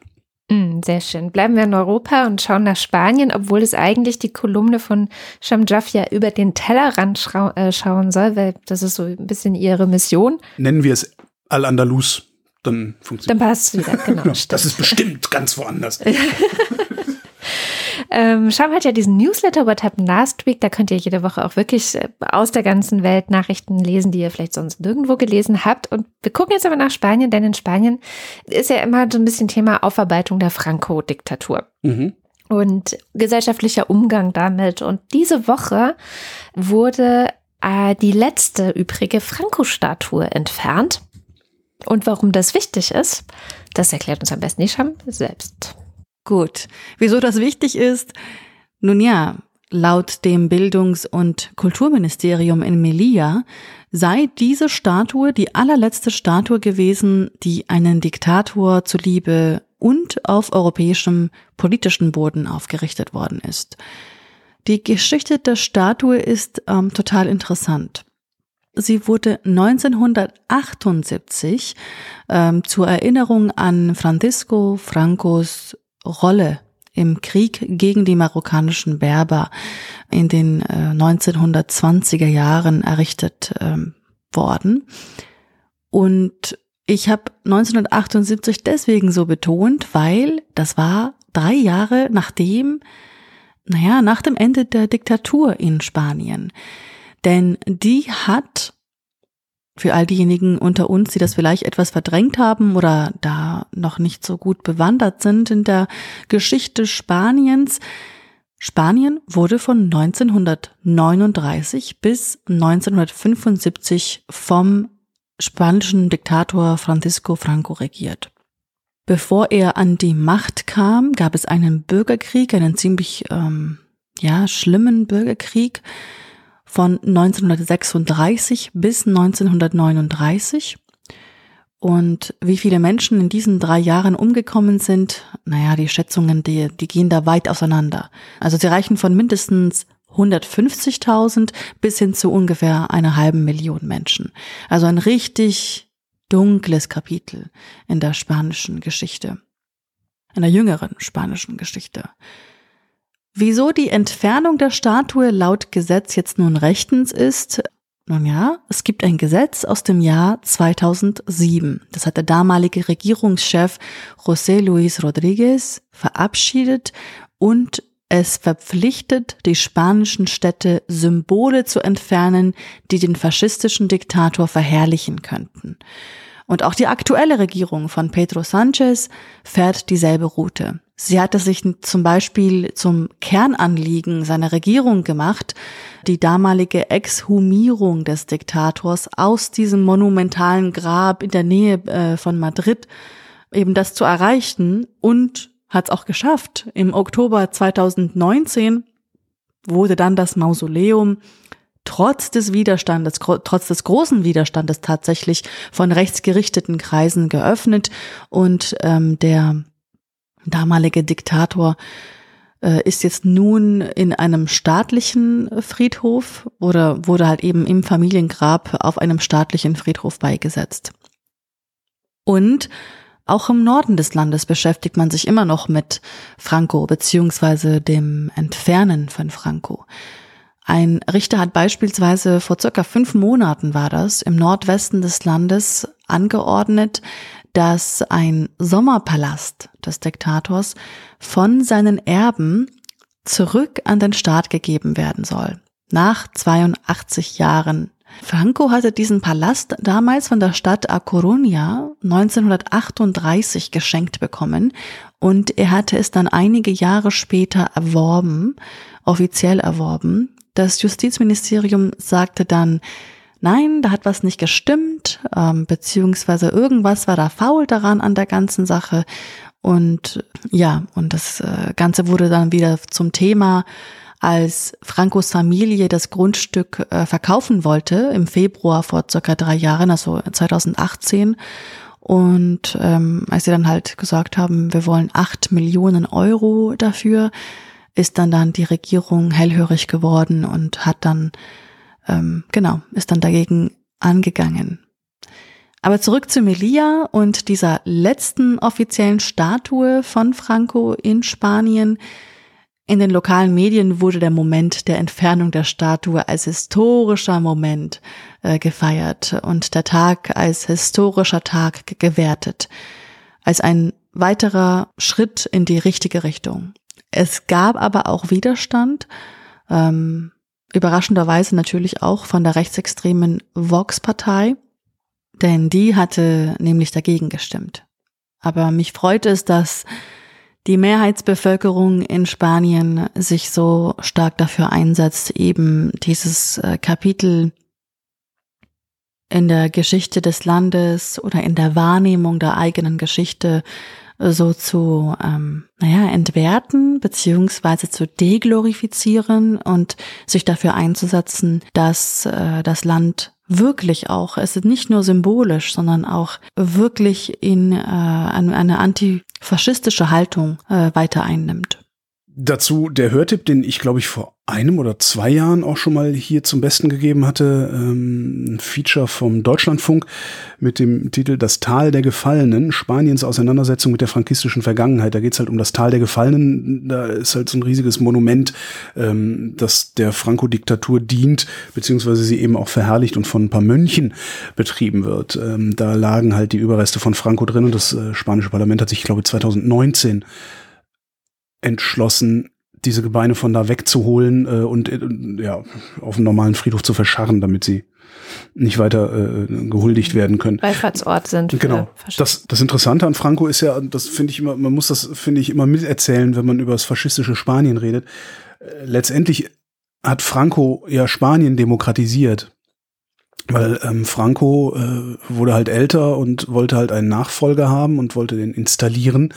Mm, sehr schön. Bleiben wir in Europa und schauen nach Spanien, obwohl es eigentlich die Kolumne von Shamjaf ja über den Tellerrand schau äh, schauen soll, weil das ist so ein bisschen ihre Mission. Nennen wir es Al-Andalus, dann funktioniert Dann passt es wieder, genau. das ist bestimmt ganz woanders. Ähm, Scham hat ja diesen Newsletter What Happened Last Week. Da könnt ihr jede Woche auch wirklich äh, aus der ganzen Welt Nachrichten lesen, die ihr vielleicht sonst nirgendwo gelesen habt. Und wir gucken jetzt aber nach Spanien, denn in Spanien ist ja immer so ein bisschen Thema Aufarbeitung der Franco-Diktatur. Mhm und gesellschaftlicher Umgang damit. Und diese Woche wurde äh, die letzte übrige Franco-Statue entfernt. Und warum das wichtig ist, das erklärt uns am besten Isham selbst. Gut. Wieso das wichtig ist? Nun ja, laut dem Bildungs- und Kulturministerium in Melilla sei diese Statue die allerletzte Statue gewesen, die einen Diktator zuliebe und auf europäischem politischen Boden aufgerichtet worden ist. Die Geschichte der Statue ist ähm, total interessant. Sie wurde 1978 ähm, zur Erinnerung an Francisco Francos Rolle im Krieg gegen die marokkanischen Berber in den äh, 1920er Jahren errichtet ähm, worden. Und ich habe 1978 deswegen so betont, weil das war drei Jahre nachdem naja, nach dem Ende der Diktatur in Spanien. Denn die hat für all diejenigen unter uns, die das vielleicht etwas verdrängt haben oder da noch nicht so gut bewandert sind in der Geschichte Spaniens, Spanien wurde von 1939 bis 1975 vom spanischen Diktator Francisco Franco regiert. Bevor er an die Macht kam, gab es einen Bürgerkrieg, einen ziemlich ähm, ja schlimmen Bürgerkrieg von 1936 bis 1939. Und wie viele Menschen in diesen drei Jahren umgekommen sind, naja, die Schätzungen, die, die gehen da weit auseinander. Also sie reichen von mindestens 150.000 bis hin zu ungefähr einer halben Million Menschen. Also ein richtig dunkles Kapitel in der spanischen Geschichte, in der jüngeren spanischen Geschichte. Wieso die Entfernung der Statue laut Gesetz jetzt nun rechtens ist, nun ja, es gibt ein Gesetz aus dem Jahr 2007. Das hat der damalige Regierungschef José Luis Rodríguez verabschiedet und es verpflichtet die spanischen Städte, Symbole zu entfernen, die den faschistischen Diktator verherrlichen könnten. Und auch die aktuelle Regierung von Pedro Sanchez fährt dieselbe Route. Sie hat es sich zum Beispiel zum Kernanliegen seiner Regierung gemacht, die damalige Exhumierung des Diktators aus diesem monumentalen Grab in der Nähe äh, von Madrid eben das zu erreichen und hat es auch geschafft. Im Oktober 2019 wurde dann das Mausoleum trotz des Widerstandes, trotz des großen Widerstandes tatsächlich von rechtsgerichteten Kreisen geöffnet und ähm, der damalige Diktator äh, ist jetzt nun in einem staatlichen Friedhof oder wurde halt eben im Familiengrab auf einem staatlichen Friedhof beigesetzt. Und auch im Norden des Landes beschäftigt man sich immer noch mit Franco beziehungsweise dem Entfernen von Franco. Ein Richter hat beispielsweise vor circa fünf Monaten war das im Nordwesten des Landes angeordnet, dass ein Sommerpalast des Diktators von seinen Erben zurück an den Staat gegeben werden soll. Nach 82 Jahren Franco hatte diesen Palast damals von der Stadt A Coruña 1938 geschenkt bekommen und er hatte es dann einige Jahre später erworben, offiziell erworben. Das Justizministerium sagte dann, nein, da hat was nicht gestimmt, ähm, beziehungsweise irgendwas war da faul daran an der ganzen Sache. Und ja, und das äh, Ganze wurde dann wieder zum Thema als Francos Familie das Grundstück äh, verkaufen wollte im Februar vor circa drei Jahren, also 2018. Und ähm, als sie dann halt gesagt haben, wir wollen acht Millionen Euro dafür, ist dann dann die Regierung hellhörig geworden und hat dann ähm, genau ist dann dagegen angegangen. Aber zurück zu Melilla und dieser letzten offiziellen Statue von Franco in Spanien. In den lokalen Medien wurde der Moment der Entfernung der Statue als historischer Moment äh, gefeiert und der Tag als historischer Tag gewertet, als ein weiterer Schritt in die richtige Richtung. Es gab aber auch Widerstand, ähm, überraschenderweise natürlich auch von der rechtsextremen Vox-Partei, denn die hatte nämlich dagegen gestimmt. Aber mich freut es, dass die Mehrheitsbevölkerung in Spanien sich so stark dafür einsetzt, eben dieses äh, Kapitel in der Geschichte des Landes oder in der Wahrnehmung der eigenen Geschichte so zu, ähm, naja, entwerten beziehungsweise zu deglorifizieren und sich dafür einzusetzen, dass äh, das Land wirklich auch, es ist nicht nur symbolisch, sondern auch wirklich in äh, eine antifaschistische Haltung äh, weiter einnimmt. Dazu der Hörtipp, den ich glaube ich vor einem oder zwei Jahren auch schon mal hier zum Besten gegeben hatte, ähm, ein Feature vom Deutschlandfunk mit dem Titel Das Tal der Gefallenen, Spaniens Auseinandersetzung mit der frankistischen Vergangenheit. Da geht's halt um das Tal der Gefallenen. Da ist halt so ein riesiges Monument, ähm, das der Franco-Diktatur dient, beziehungsweise sie eben auch verherrlicht und von ein paar Mönchen betrieben wird. Ähm, da lagen halt die Überreste von Franco drin und das äh, spanische Parlament hat sich, ich glaube, 2019 entschlossen, diese Gebeine von da wegzuholen äh, und äh, ja, auf dem normalen Friedhof zu verscharren, damit sie nicht weiter äh, gehuldigt werden können. Wallfahrtsort sind. Genau. Das, das Interessante an Franco ist ja, das finde ich immer, man muss das, finde ich, immer miterzählen, wenn man über das faschistische Spanien redet. Äh, letztendlich hat Franco ja Spanien demokratisiert. Weil ähm, Franco äh, wurde halt älter und wollte halt einen Nachfolger haben und wollte den installieren.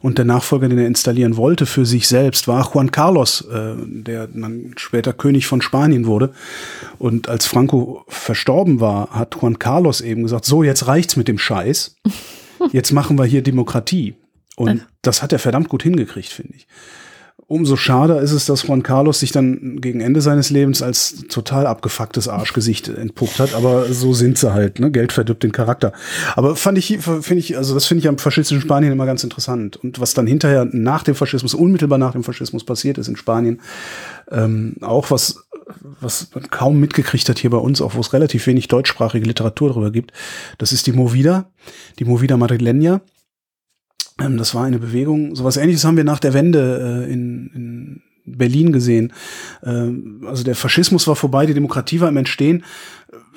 Und der Nachfolger, den er installieren wollte für sich selbst, war Juan Carlos, äh, der dann später König von Spanien wurde. Und als Franco verstorben war, hat Juan Carlos eben gesagt, so, jetzt reicht's mit dem Scheiß. Jetzt machen wir hier Demokratie. Und das hat er verdammt gut hingekriegt, finde ich umso schade ist es, dass Juan Carlos sich dann gegen Ende seines Lebens als total abgefucktes Arschgesicht entpuppt hat. Aber so sind sie halt, ne? Geld verdirbt den Charakter. Aber fand ich, finde ich, also das finde ich am faschistischen Spanien immer ganz interessant. Und was dann hinterher nach dem Faschismus, unmittelbar nach dem Faschismus passiert ist in Spanien, ähm, auch was was man kaum mitgekriegt hat hier bei uns, auch wo es relativ wenig deutschsprachige Literatur darüber gibt, das ist die Movida, die Movida Madrileña ähm, das war eine Bewegung, sowas ähnliches haben wir nach der Wende äh, in, in Berlin gesehen. Ähm, also der Faschismus war vorbei, die Demokratie war im Entstehen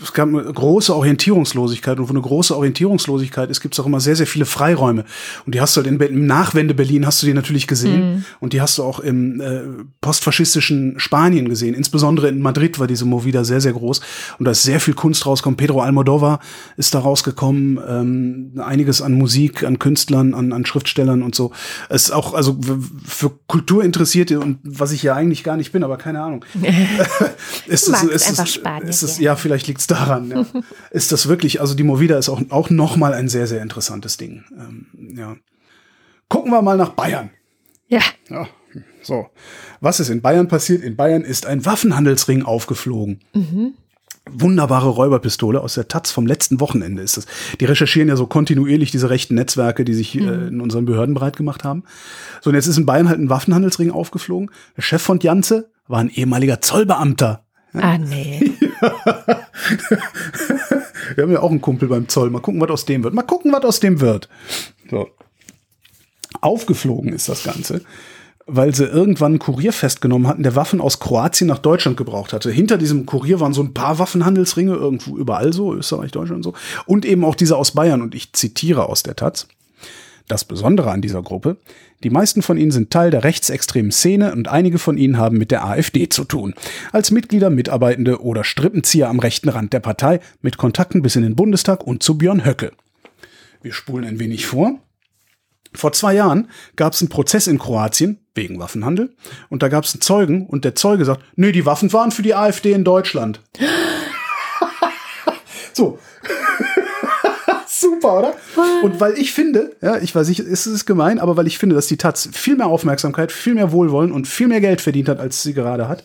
es gab eine große Orientierungslosigkeit und wo eine große Orientierungslosigkeit ist, gibt es auch immer sehr, sehr viele Freiräume. Und die hast du halt in, im Nachwende-Berlin hast du die natürlich gesehen mhm. und die hast du auch im äh, postfaschistischen Spanien gesehen. Insbesondere in Madrid war diese Movida sehr, sehr groß und da ist sehr viel Kunst rausgekommen. Pedro Almodovar ist da rausgekommen, ähm, einiges an Musik, an Künstlern, an, an Schriftstellern und so. Es ist auch, also für Kulturinteressierte und was ich ja eigentlich gar nicht bin, aber keine Ahnung. ist es, ist es, Spanien, ist es, ja, vielleicht liegt es daran. Ja. ist das wirklich, also die Movida ist auch, auch noch mal ein sehr, sehr interessantes Ding. Ähm, ja. Gucken wir mal nach Bayern. Ja. ja. So, was ist in Bayern passiert? In Bayern ist ein Waffenhandelsring aufgeflogen. Mhm. Wunderbare Räuberpistole aus der Taz vom letzten Wochenende ist das. Die recherchieren ja so kontinuierlich diese rechten Netzwerke, die sich äh, mhm. äh, in unseren Behörden bereit gemacht haben. So, und jetzt ist in Bayern halt ein Waffenhandelsring aufgeflogen. Der Chef von Janze war ein ehemaliger Zollbeamter. Ah, nee. Wir haben ja auch einen Kumpel beim Zoll. Mal gucken, was aus dem wird. Mal gucken, was aus dem wird. So. Aufgeflogen ist das Ganze, weil sie irgendwann einen Kurier festgenommen hatten, der Waffen aus Kroatien nach Deutschland gebraucht hatte. Hinter diesem Kurier waren so ein paar Waffenhandelsringe, irgendwo überall so, Österreich, Deutschland und so. Und eben auch dieser aus Bayern. Und ich zitiere aus der Taz. Das Besondere an dieser Gruppe, die meisten von ihnen sind Teil der rechtsextremen Szene und einige von ihnen haben mit der AfD zu tun. Als Mitglieder, Mitarbeitende oder Strippenzieher am rechten Rand der Partei mit Kontakten bis in den Bundestag und zu Björn Höcke. Wir spulen ein wenig vor. Vor zwei Jahren gab es einen Prozess in Kroatien wegen Waffenhandel und da gab es einen Zeugen und der Zeuge sagt, nee, die Waffen waren für die AfD in Deutschland. so, super, oder? Und weil ich finde, ja, ich weiß nicht, ist es gemein, aber weil ich finde, dass die Taz viel mehr Aufmerksamkeit, viel mehr Wohlwollen und viel mehr Geld verdient hat, als sie gerade hat,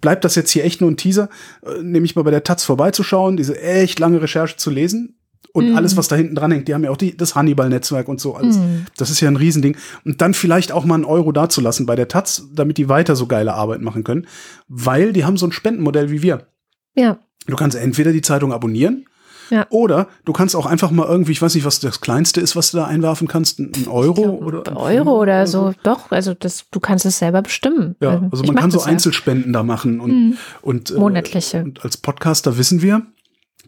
bleibt das jetzt hier echt nur ein Teaser, äh, nämlich mal bei der Taz vorbeizuschauen, diese echt lange Recherche zu lesen. Und mm. alles, was da hinten dran hängt, die haben ja auch die, das Hannibal-Netzwerk und so alles. Mm. Das ist ja ein Riesending. Und dann vielleicht auch mal einen Euro dazulassen bei der Taz, damit die weiter so geile Arbeit machen können. Weil die haben so ein Spendenmodell wie wir. Ja. Du kannst entweder die Zeitung abonnieren Ja. Oder du kannst auch einfach mal irgendwie, ich weiß nicht, was das Kleinste ist, was du da einwerfen kannst, ein Euro oder ein Euro oder so. Doch, also das, du kannst es selber bestimmen. Ja, also ich man kann so das ja. Einzelspenden da machen und, Mhm. und äh, Monatliche. Und als Podcaster wissen wir,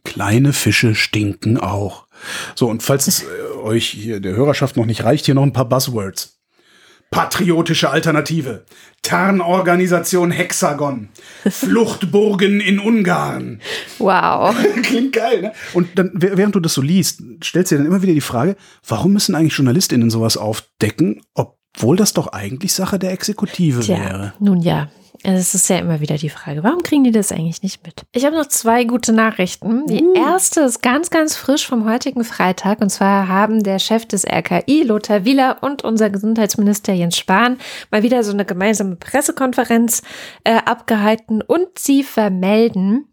kleine Fische stinken auch. So, und falls es äh, euch hier der Hörerschaft noch nicht reicht, hier noch ein paar Buzzwords. Patriotische Alternative. Tarnorganisation Hexagon. Fluchtburgen in Ungarn. Wow. Klingt geil, ne? Und dann, wäh- während du das so liest, stellst du dir dann immer wieder die Frage, warum müssen eigentlich JournalistInnen sowas aufdecken, obwohl das doch eigentlich Sache der Exekutive Tja, wäre? nun ja. Es ist ja immer wieder die Frage, warum kriegen die das eigentlich nicht mit? Ich habe noch zwei gute Nachrichten. Die erste ist ganz, ganz frisch vom heutigen Freitag. Und zwar haben der Chef des RKI, Lothar Wieler, und unser Gesundheitsminister Jens Spahn mal wieder so eine gemeinsame Pressekonferenz äh, abgehalten. Und sie vermelden,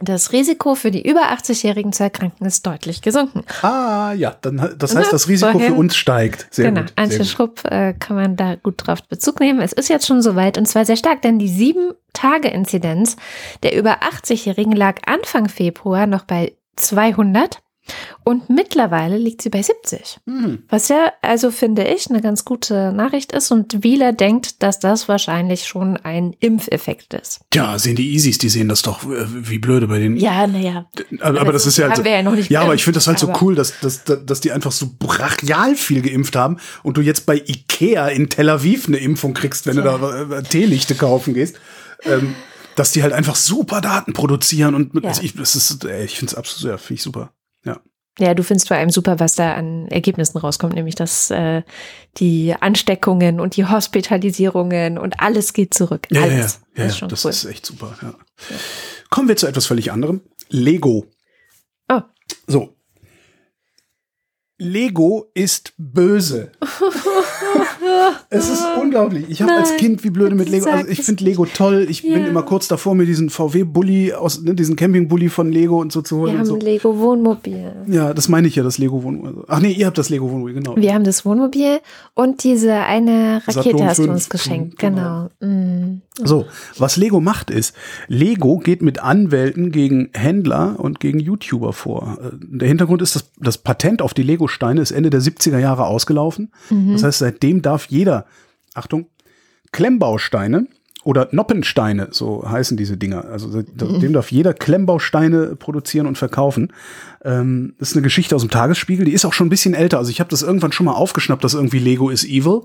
das Risiko für die über 80-Jährigen zu erkranken ist deutlich gesunken. Ah, ja, dann, das heißt, das Risiko Vorhin- für uns steigt. Sehr genau, gut. Antje. Schrupp äh, kann man da gut drauf Bezug nehmen. Es ist jetzt schon soweit und zwar sehr stark, denn die sieben Tage Inzidenz der über 80-Jährigen lag Anfang Februar noch bei 200 und mittlerweile liegt sie bei 70. Hm. Was ja, also finde ich, eine ganz gute Nachricht ist und Wieler denkt, dass das wahrscheinlich schon ein Impfeffekt ist. Tja, sehen die Easys, die sehen das doch äh, wie blöde bei den. Ja, naja. aber, aber das ist ja halt haben so, wir ja noch nicht Ja, aber ich finde das halt so cool, dass, dass, dass die einfach so brachial viel geimpft haben und du jetzt bei Ikea in Tel Aviv eine Impfung kriegst, wenn du da äh, Teelichte kaufen gehst. Ähm, dass die halt einfach super Daten produzieren und mit, Ja. also ich, das ist, ey, ich finde es absolut, ja, finde ich super. Ja. Ja, du findest vor allem super, was da an Ergebnissen rauskommt, nämlich dass äh, die Ansteckungen und die Hospitalisierungen und alles geht zurück. Ja, ja, ja, alles. ja, das ist das cool. ist echt super. Ja. Kommen wir zu etwas völlig anderem. Lego. Oh. So. Lego ist böse. es ist unglaublich. Ich habe als Kind wie blöde mit Lego. Also ich finde Lego toll. Ich bin Ja. immer kurz davor, mir diesen VW-Bully aus, ne, diesen Camping-Bully von Lego und so zu holen. Wir haben so. ein Lego Wohnmobil. Ja, das meine ich ja, das Lego Wohnmobil. Ach nee, ihr habt das Lego Wohnmobil, genau. Wir haben das Wohnmobil und diese eine Rakete Saturn hast du 5. uns geschenkt. Mhm, Genau. Mm. So, was Lego macht ist, Lego geht mit Anwälten gegen Händler und gegen YouTuber vor. Äh, Der Hintergrund ist, dass das Patent auf die Lego-Steine ist Ende der 70er Jahre ausgelaufen. Das heißt, seitdem darf jeder, Achtung, Klemmbausteine oder Noppensteine, so heißen diese Dinger. Also seitdem darf jeder Klemmbausteine produzieren und verkaufen. Ähm, das ist eine Geschichte aus dem Tagesspiegel, die ist auch schon ein bisschen älter. Also ich habe das irgendwann schon mal aufgeschnappt, dass irgendwie Lego ist evil.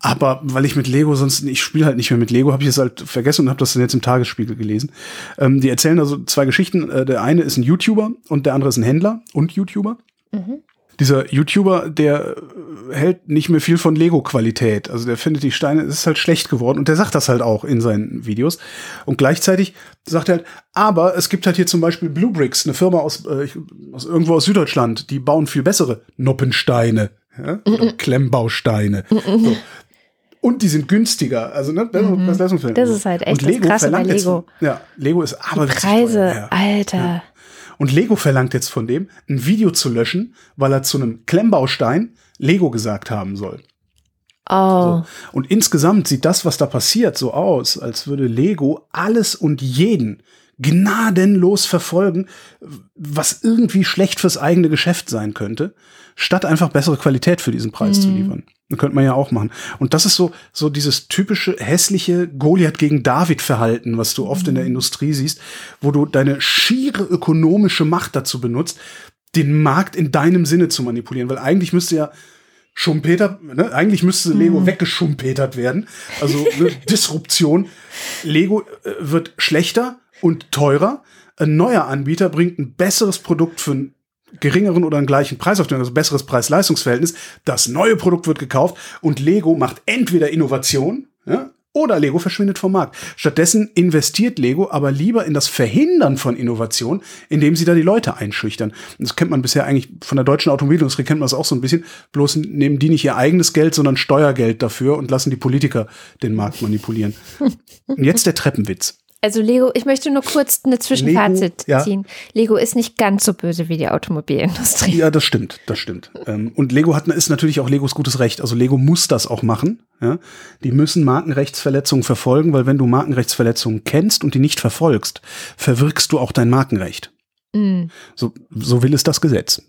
Aber weil ich mit Lego sonst, ich spiele halt nicht mehr mit Lego, habe ich es halt vergessen und habe das dann jetzt im Tagesspiegel gelesen. Ähm, die erzählen also zwei Geschichten. Äh, der eine ist ein YouTuber und der andere ist ein Händler und YouTuber. Dieser YouTuber, der äh, hält nicht mehr viel von Lego-Qualität. Also der findet die Steine, es ist halt schlecht geworden und der sagt das halt auch in seinen Videos. Und gleichzeitig sagt er halt, aber es gibt halt hier zum Beispiel Blue Bricks, eine Firma aus, äh, aus irgendwo aus Süddeutschland, die bauen viel bessere Noppensteine, ja? oder Klemmbausteine. So. Und die sind günstiger, also ne, das, das, Das ist halt echt das Krasse bei Lego. Jetzt, ja, Lego ist aber witzig Preise, teuer, ja. Alter. Und Lego verlangt jetzt von dem, ein Video zu löschen, weil er zu einem Klemmbaustein Lego gesagt haben soll. Oh. Und insgesamt sieht das, was da passiert, so aus, als würde Lego alles und jeden gnadenlos verfolgen, was irgendwie schlecht fürs eigene Geschäft sein könnte, statt einfach bessere Qualität für diesen Preis zu liefern. Könnte man ja auch machen. Und das ist so, so dieses typische hässliche Goliath gegen David Verhalten, was du oft in der Industrie siehst, wo du deine schiere ökonomische Macht dazu benutzt, den Markt in deinem Sinne zu manipulieren, weil eigentlich müsste ja Schumpeter, ne? eigentlich müsste Lego weggeschumpetert werden. Also ne, Disruption. Lego äh, wird schlechter und teurer. Ein neuer Anbieter bringt ein besseres Produkt für einen geringeren oder einen gleichen Preis auf den, also besseres Preis-Leistungs-Verhältnis. Das neue Produkt wird gekauft und Lego macht entweder Innovation, ja, oder Lego verschwindet vom Markt. Stattdessen investiert Lego aber lieber in das Verhindern von Innovation, indem sie da die Leute einschüchtern. Das kennt man bisher eigentlich von der deutschen Automobilindustrie, kennt man das auch so ein bisschen. Bloß nehmen die nicht ihr eigenes Geld, sondern Steuergeld dafür und lassen die Politiker den Markt manipulieren. Und jetzt der Treppenwitz. Also Lego, ich möchte nur kurz eine Zwischenfazit Lego, ja. ziehen. Lego ist nicht ganz so böse wie die Automobilindustrie. Ja, das stimmt, das stimmt. Ähm, und Lego hat, ist natürlich auch Legos gutes Recht. Also Lego muss das auch machen. Ja? Die müssen Markenrechtsverletzungen verfolgen, weil wenn du Markenrechtsverletzungen kennst und die nicht verfolgst, verwirkst du auch dein Markenrecht. Mm. So, so will es das Gesetz.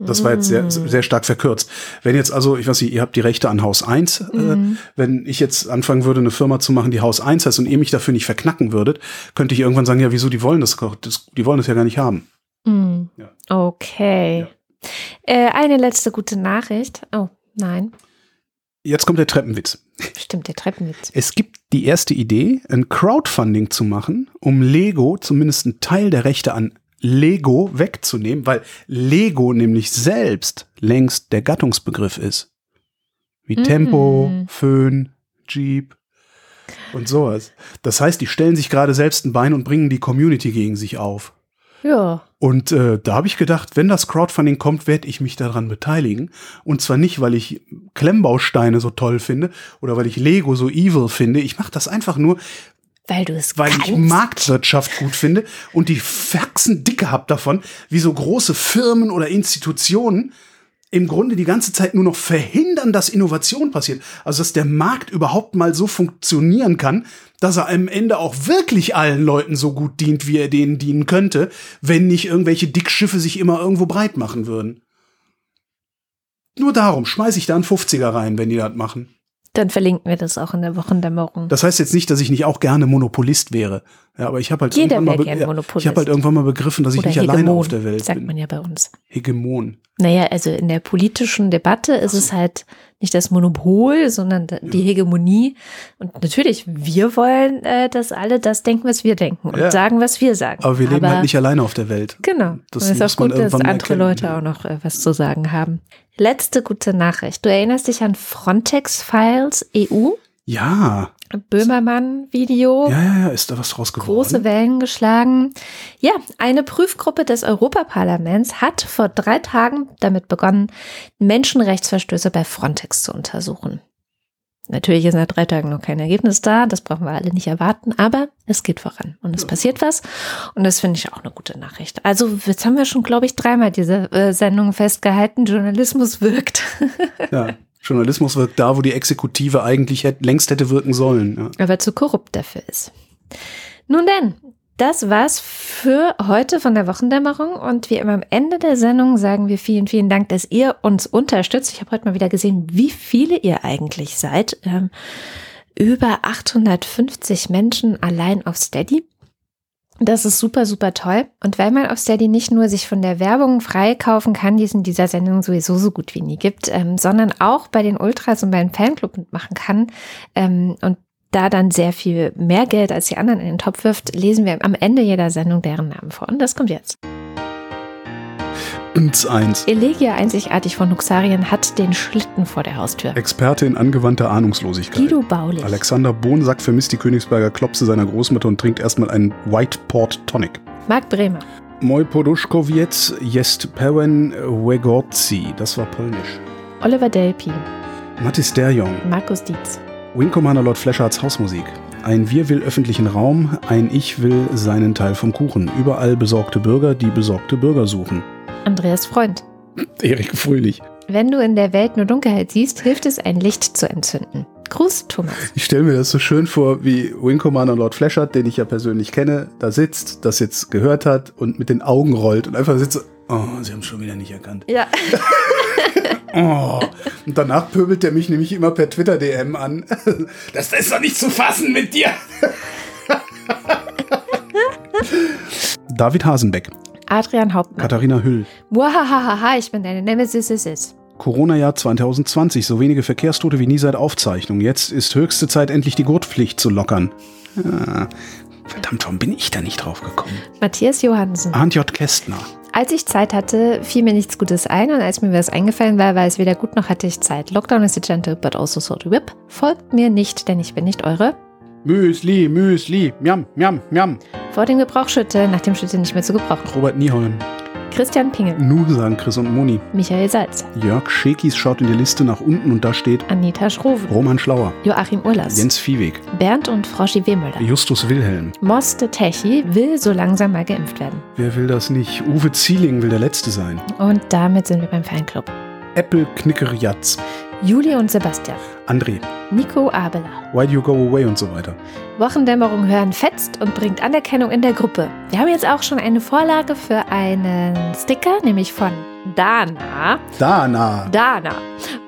Das war jetzt sehr, sehr stark verkürzt. Wenn jetzt also, ich weiß nicht, ihr habt die Rechte an Haus 1, äh, wenn ich jetzt anfangen würde, eine Firma zu machen, die Haus 1 heißt und ihr mich dafür nicht verknacken würdet, könnte ich irgendwann sagen, ja, wieso, die wollen das, das die wollen das ja gar nicht haben. Mm. Ja. Okay. Äh, eine letzte gute Nachricht. Oh, nein. Jetzt kommt der Treppenwitz. Stimmt, der Treppenwitz. Es gibt die erste Idee, ein Crowdfunding zu machen, um Lego zumindest einen Teil der Rechte an Lego wegzunehmen, weil Lego nämlich selbst längst der Gattungsbegriff ist. Wie Tempo, Föhn, Jeep und sowas. Das heißt, die stellen sich gerade selbst ein Bein und bringen die Community gegen sich auf. Ja. Und äh, da habe ich gedacht, wenn das Crowdfunding kommt, werde ich mich daran beteiligen. Und zwar nicht, weil ich Klemmbausteine so toll finde oder weil ich Lego so evil finde. Ich mache das einfach nur, Weil du es weil kannst. ich Marktwirtschaft gut finde und die Faxen dicke hab davon, wie so große Firmen oder Institutionen im Grunde die ganze Zeit nur noch verhindern, dass Innovation passiert. Also dass der Markt überhaupt mal so funktionieren kann, dass er am Ende auch wirklich allen Leuten so gut dient, wie er denen dienen könnte, wenn nicht irgendwelche Dickschiffe sich immer irgendwo breit machen würden. Nur darum schmeiße ich da einen 50er rein, wenn die das machen. Dann verlinken wir das auch in der Wochendämmerung. Das heißt jetzt nicht, dass ich nicht auch gerne Monopolist wäre. Ja, aber ich habe halt Jeder irgendwann mal ja. Ich habe halt irgendwann mal begriffen, dass ich Oder nicht alleine Hegemon, auf der Welt sagt bin. man ja bei uns. Hegemon. Naja, also in der politischen Debatte ist es halt nicht das Monopol, sondern die Hegemonie. Und natürlich, wir wollen, äh, dass alle das denken, was wir denken und Ja. sagen, was wir sagen. Aber wir leben halt nicht alleine auf der Welt. Genau. Das und es ist auch gut, dass andere erkennen. Leute auch noch äh, was zu sagen haben. Letzte gute Nachricht. Du erinnerst dich an Frontex Files EU? Ja, Böhmermann-Video. ja, ja, ja, ist da was draus geworden? große Wellen geschlagen. Ja, eine Prüfgruppe des Europaparlaments hat vor drei Tagen damit begonnen, Menschenrechtsverstöße bei Frontex zu untersuchen. Natürlich ist nach drei Tagen noch kein Ergebnis da, das brauchen wir alle nicht erwarten, aber es geht voran und es passiert was und das finde ich auch eine gute Nachricht. Also jetzt haben wir schon, glaube ich, dreimal diese äh, Sendung festgehalten, Journalismus wirkt. Ja, Journalismus wirkt da, wo die Exekutive eigentlich hätt, längst hätte wirken sollen. Ja. aber zu korrupt dafür ist. Nun denn, das war's für heute von der Wochendämmerung und wie immer am Ende der Sendung sagen wir vielen, vielen Dank, dass ihr uns unterstützt. Ich habe heute mal wieder gesehen, wie viele ihr eigentlich seid. Ähm, über 850 Menschen allein auf Steady. Das ist super, super toll. Und weil man auf Steady nicht nur sich von der Werbung freikaufen kann, die es in dieser Sendung sowieso so gut wie nie gibt, ähm, sondern auch bei den Ultras und beim Fanclub mitmachen kann ähm, und da dann sehr viel mehr Geld als die anderen in den Topf wirft, lesen wir am Ende jeder Sendung deren Namen vor. Und das kommt jetzt. Und eins. Elegia einzigartig von Nuxarien hat den Schlitten vor der Haustür. Experte in angewandter Ahnungslosigkeit. Guido Baulich. Alexander Bohnsack vermisst die Königsberger Klopse seiner Großmutter und trinkt erstmal einen White Port Tonic. Marc Bremer. Moj Poduszkowiec jest pełen Wegorzi. Das war polnisch. Oliver Delpi. Mattis Derjong. Markus Dietz. Wing Commander Lord Fleschards Hausmusik. Ein Wir will öffentlichen Raum, ein Ich will seinen Teil vom Kuchen. Überall besorgte Bürger, die besorgte Bürger suchen. Andreas Freund. Erik Fröhlich. Wenn du in der Welt nur Dunkelheit siehst, hilft es, ein Licht zu entzünden. Gruß, Thomas. Ich stelle mir das so schön vor, wie Wing Commander Lord Fleshard, den ich ja persönlich kenne, da sitzt, das jetzt gehört hat und mit den Augen rollt und einfach sitzt so, oh, sie haben es schon wieder nicht erkannt. Ja. Oh. Und danach pöbelt er mich nämlich immer per Twitter-DM an. Das ist doch nicht zu fassen mit dir. David Hasenbeck, Adrian Hauptmann. Katharina Hüll. Muahahaha, ich bin deine Nemesis. Is, is. Corona-Jahr 2020, so wenige Verkehrstote wie nie seit Aufzeichnung. Jetzt ist höchste Zeit, endlich die Gurtpflicht zu lockern. Ja. Verdammt, warum bin ich da nicht drauf gekommen? Matthias Johansen. Arndt J. Kästner. Als ich Zeit hatte, fiel mir nichts Gutes ein und als mir was eingefallen war, war es weder gut noch hatte ich Zeit. Lockdown is a gentle, but also so to whip. Folgt mir nicht, denn ich bin nicht eure. Müsli, Müsli, miam, miam, miam. Vor dem Gebrauchsschütte, nach dem Schütte nicht mehr zu gebrauchen. Robert Nieholm. Christian Pingel. Nu sagen Chris und Moni. Michael Salz. Jörg Schekis schaut in die Liste nach unten und da steht Anita Schroven. Roman Schlauer. Joachim Urlas. Jens Viehweg. Bernd und Froschi Wehmüller. Justus Wilhelm. Moste Techi will so langsam mal geimpft werden. Wer will das nicht? Uwe Zieling will der Letzte sein. Und damit sind wir beim Fanclub. Apple Knicker Jatz. Juli und Sebastian. André, Nico Abela. Why Do You Go Away und so weiter. Wochendämmerung hören fetzt und bringt Anerkennung in der Gruppe. Wir haben jetzt auch schon eine Vorlage für einen Sticker, nämlich von Dana. Dana. Dana.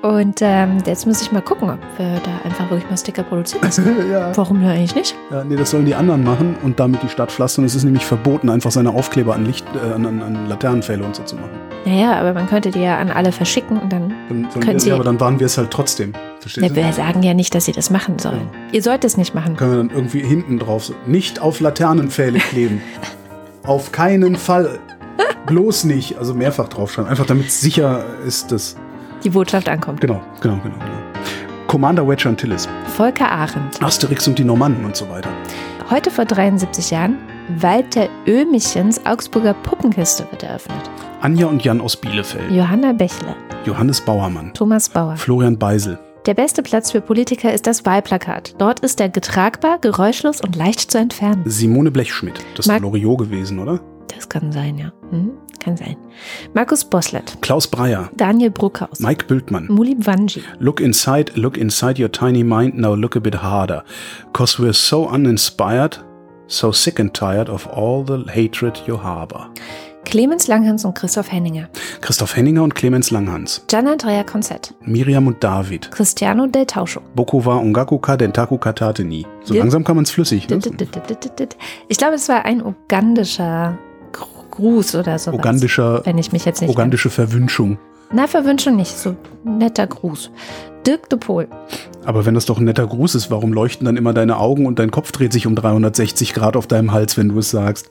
Und ähm, jetzt muss ich mal gucken, ob wir da einfach wirklich mal Sticker produzieren. ja. Warum denn eigentlich nicht? ja, nee, das sollen die anderen machen und damit die Stadt pflastern. Es ist nämlich verboten, einfach seine Aufkleber an Licht, äh, an, an, Laternenpfähle und so zu machen. Naja, aber man könnte die ja an alle verschicken und dann. Dann, dann, Können Sie- ja, aber dann waren wir es halt trotzdem. Verstehst Ja, du? wir sagen ja nicht, dass sie das machen sollen. Ihr sollt es nicht machen. Können wir dann irgendwie hinten drauf so. Nicht auf Laternenpfähle kleben. auf keinen Fall. Bloß nicht. Also mehrfach draufschreiben. Einfach damit es sicher ist, dass. Die Botschaft ankommt. Genau, genau, genau. genau. Commander Wedge Antilles. Volker Arendt. Asterix und die Normannen und so weiter. Heute vor 73 Jahren, Walter Oehmichens Augsburger Puppenkiste wird eröffnet. Anja und Jan aus Bielefeld. Johanna Bächle. Johannes Bauermann. Thomas Bauer. Florian Beisel. Der beste Platz für Politiker ist das Wahlplakat. Dort ist er getragbar, geräuschlos und leicht zu entfernen. Simone Blechschmidt. Das ist Marc- Loriot gewesen, oder? Das kann sein, ja. Hm? Kann sein. Markus Boslett. Klaus Breyer. Daniel Bruckhaus. Mike Bültmann. Mulib Wanji. Look inside, look inside your tiny mind, now look a bit harder. Cause we're so uninspired, so sick and tired of all the hatred you harbor. Clemens Langhans und Christoph Henninger. Christoph Henninger und Clemens Langhans. Gian Andrea Konzett. Miriam und David. Cristiano del Tauscho. Bokuwa Ungakuka Dentaku Katateni. So langsam kann man es flüssig. Ne? Ich glaube, es war ein ugandischer Gruß oder sowas. Ugandischer, Wenn ich mich jetzt nicht. ugandische Verwünschung. Na, Verwünschung nicht. So netter Gruß. Dirk de Pohl. Aber wenn das doch ein netter Gruß ist, warum leuchten dann immer deine Augen und dein Kopf dreht sich um 360 Grad auf deinem Hals, wenn du es sagst?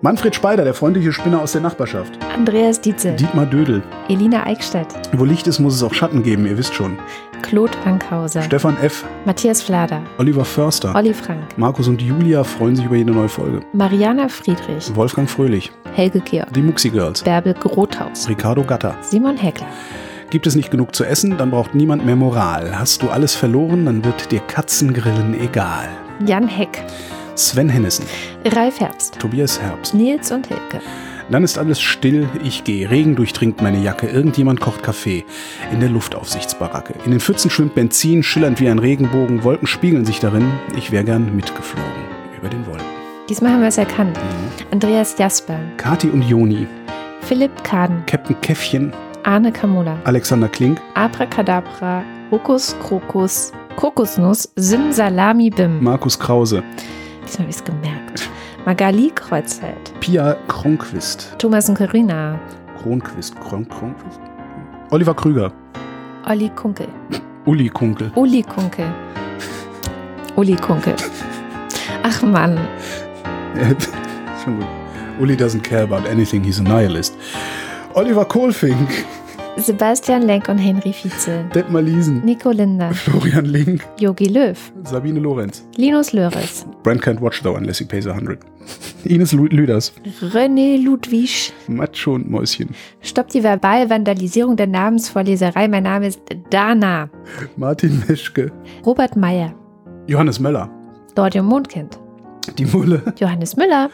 Manfred Speider, der freundliche Spinner aus der Nachbarschaft. Andreas Dietzel. Dietmar Dödel. Elina Eickstadt. Wo Licht ist, muss es auch Schatten geben, ihr wisst schon. Claude Fankhauser. Stefan F., Matthias Flader. Oliver Förster, Olli Frank. Markus und Julia freuen sich über jede neue Folge. Mariana Friedrich. Wolfgang Fröhlich, Helge Georg. die Muxi Girls, Bärbel Grothaus. Ricardo Gatter. Simon Heckler. Gibt es nicht genug zu essen, dann braucht niemand mehr Moral. Hast du alles verloren, dann wird dir Katzengrillen egal. Jan Heck. Sven Hennissen, Ralf Herbst. Tobias Herbst. Nils und Hilke. Dann ist alles still, ich gehe. Regen durchdringt meine Jacke, irgendjemand kocht Kaffee. In der Luftaufsichtsbaracke. In den Pfützen schwimmt Benzin, schillernd wie ein Regenbogen. Wolken spiegeln sich darin. Ich wäre gern mitgeflogen. Über den Wolken. Diesmal haben wir es erkannt. Andreas Jasper. Kati und Joni, Philipp Kaden. Captain Käffchen, Arne Kamula. Alexander Klink, Abracadabra. Hokus Krokus. Kokosnuss. Sim Salami Bim. Markus Krause, Diesmal habe ich es gemerkt. Magali Kreuzfeld. Pia Kronquist, Thomas und Corinna. Kronquist, Kron Kronquist, Oliver Krüger, Olli Kunkel. Uli Kunkel, Uli Kunkel. Uli Kunkel. Ach Mann. Schon gut. Uli doesn't care about anything, he's a nihilist. Oliver Kohlfink, Sebastian Lenk und Henry Vize. Detmar Liesen, Nico Linder. Florian Link, Yogi Löw. Sabine Lorenz. Linus Löres. Brand can't watch though unless he pays a hundred. Ines Lüders, René Ludwig. Macho und Mäuschen. Stopp die Verbalvandalisierung der Namensvorleserei. Mein Name ist Dana. Martin Meschke, Robert Meyer. Johannes Möller, Dordio Mondkind. die Mulle, Johannes Müller.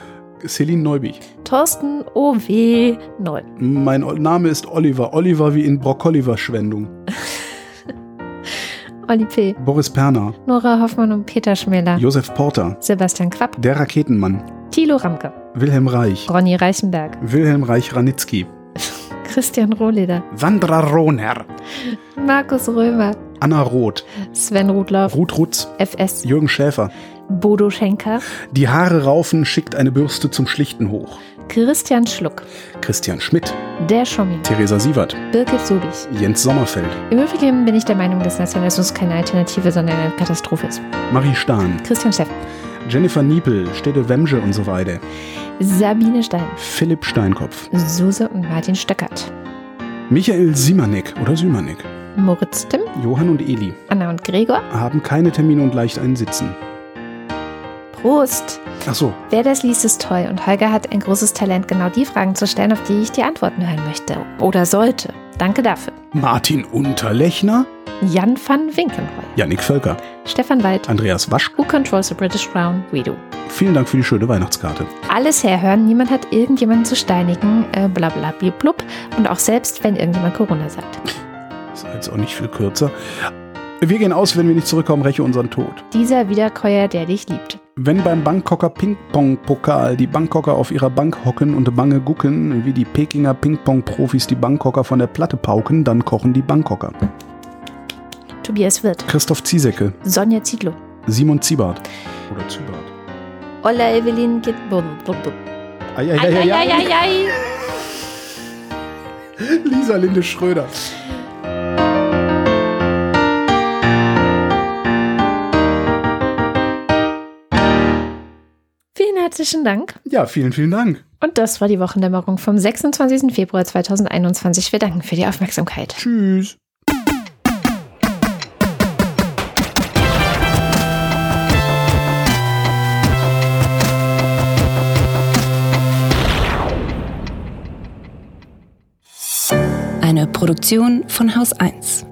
Celine Neubich. Thorsten O.W. Neu. Mein Name ist Oliver, Oliver wie in Brokkoliver-Schwendung. Olli P. Boris Perner, Nora Hoffmann und Peter Schmeler. Josef Porter, Sebastian Quapp. der Raketenmann, Thilo Ramke. Wilhelm Reich, Ronny Reichenberg. Wilhelm Reich-Ranitzky, Christian Rohleder. Sandra Rohner, Markus Römer. Anna Roth, Sven Rudloff. Ruth Rutz, FS. Jürgen Schäfer. Bodo Schenker. Die Haare raufen, schickt eine Bürste zum Schlichten hoch. Christian Schluck. Christian Schmidt, Der Schommi. Theresa Sievert, Birgit Subich. Jens Sommerfeld, Im Übrigen bin ich der Meinung, dass Nationalismus keine Alternative, sondern eine Katastrophe ist. Marie Stahn, Christian Steffen. Jennifer Niepel, Städte Wemsche und so weiter. Sabine Stein. Philipp Steinkopf, Suse und Martin Stöckert. Michael Simanek oder Symanek, Moritz Timm. Johann und Eli Anna und Gregor. haben keine Termine und leicht einen Sitzen. Prost. Ach so, Wer das liest, ist toll. Und Holger hat ein großes Talent, genau die Fragen zu stellen, auf die ich die Antworten hören möchte. Oder sollte. Danke dafür. Martin Unterlechner, Jan van Winkenheuer. Yannick Völker, Stefan Wald. Andreas Wasch. Who controls the British Crown? We do. Vielen Dank für die schöne Weihnachtskarte. Alles herhören, niemand hat irgendjemanden zu steinigen, äh, bla bla blub. Und auch selbst, wenn irgendjemand Corona sagt. Das ist jetzt auch nicht viel kürzer. Wir gehen aus, wenn wir nicht zurückkommen, räche unseren Tod. Dieser Wiederkäuer, der dich liebt. Wenn beim Bangkoker Ping-Pong-Pokal die Bangkoker auf ihrer Bank hocken und bange gucken, wie die Pekinger Ping-Pong-Profis die Bangkoker von der Platte pauken, dann kochen die Bangkoker. Tobias Wirth. Christoph Ziesecke. Sonja Zietlow. Simon Ziebart. Oder Zybart. Olla Evelyn Gitbum. Eieieiei. Lisa Linde Schröder. Vielen herzlichen Dank. Ja, vielen, vielen Dank. Und das war die Wochendämmerung vom 26. Februar 2021. Wir danken für die Aufmerksamkeit. Tschüss. Eine Produktion von Haus 1.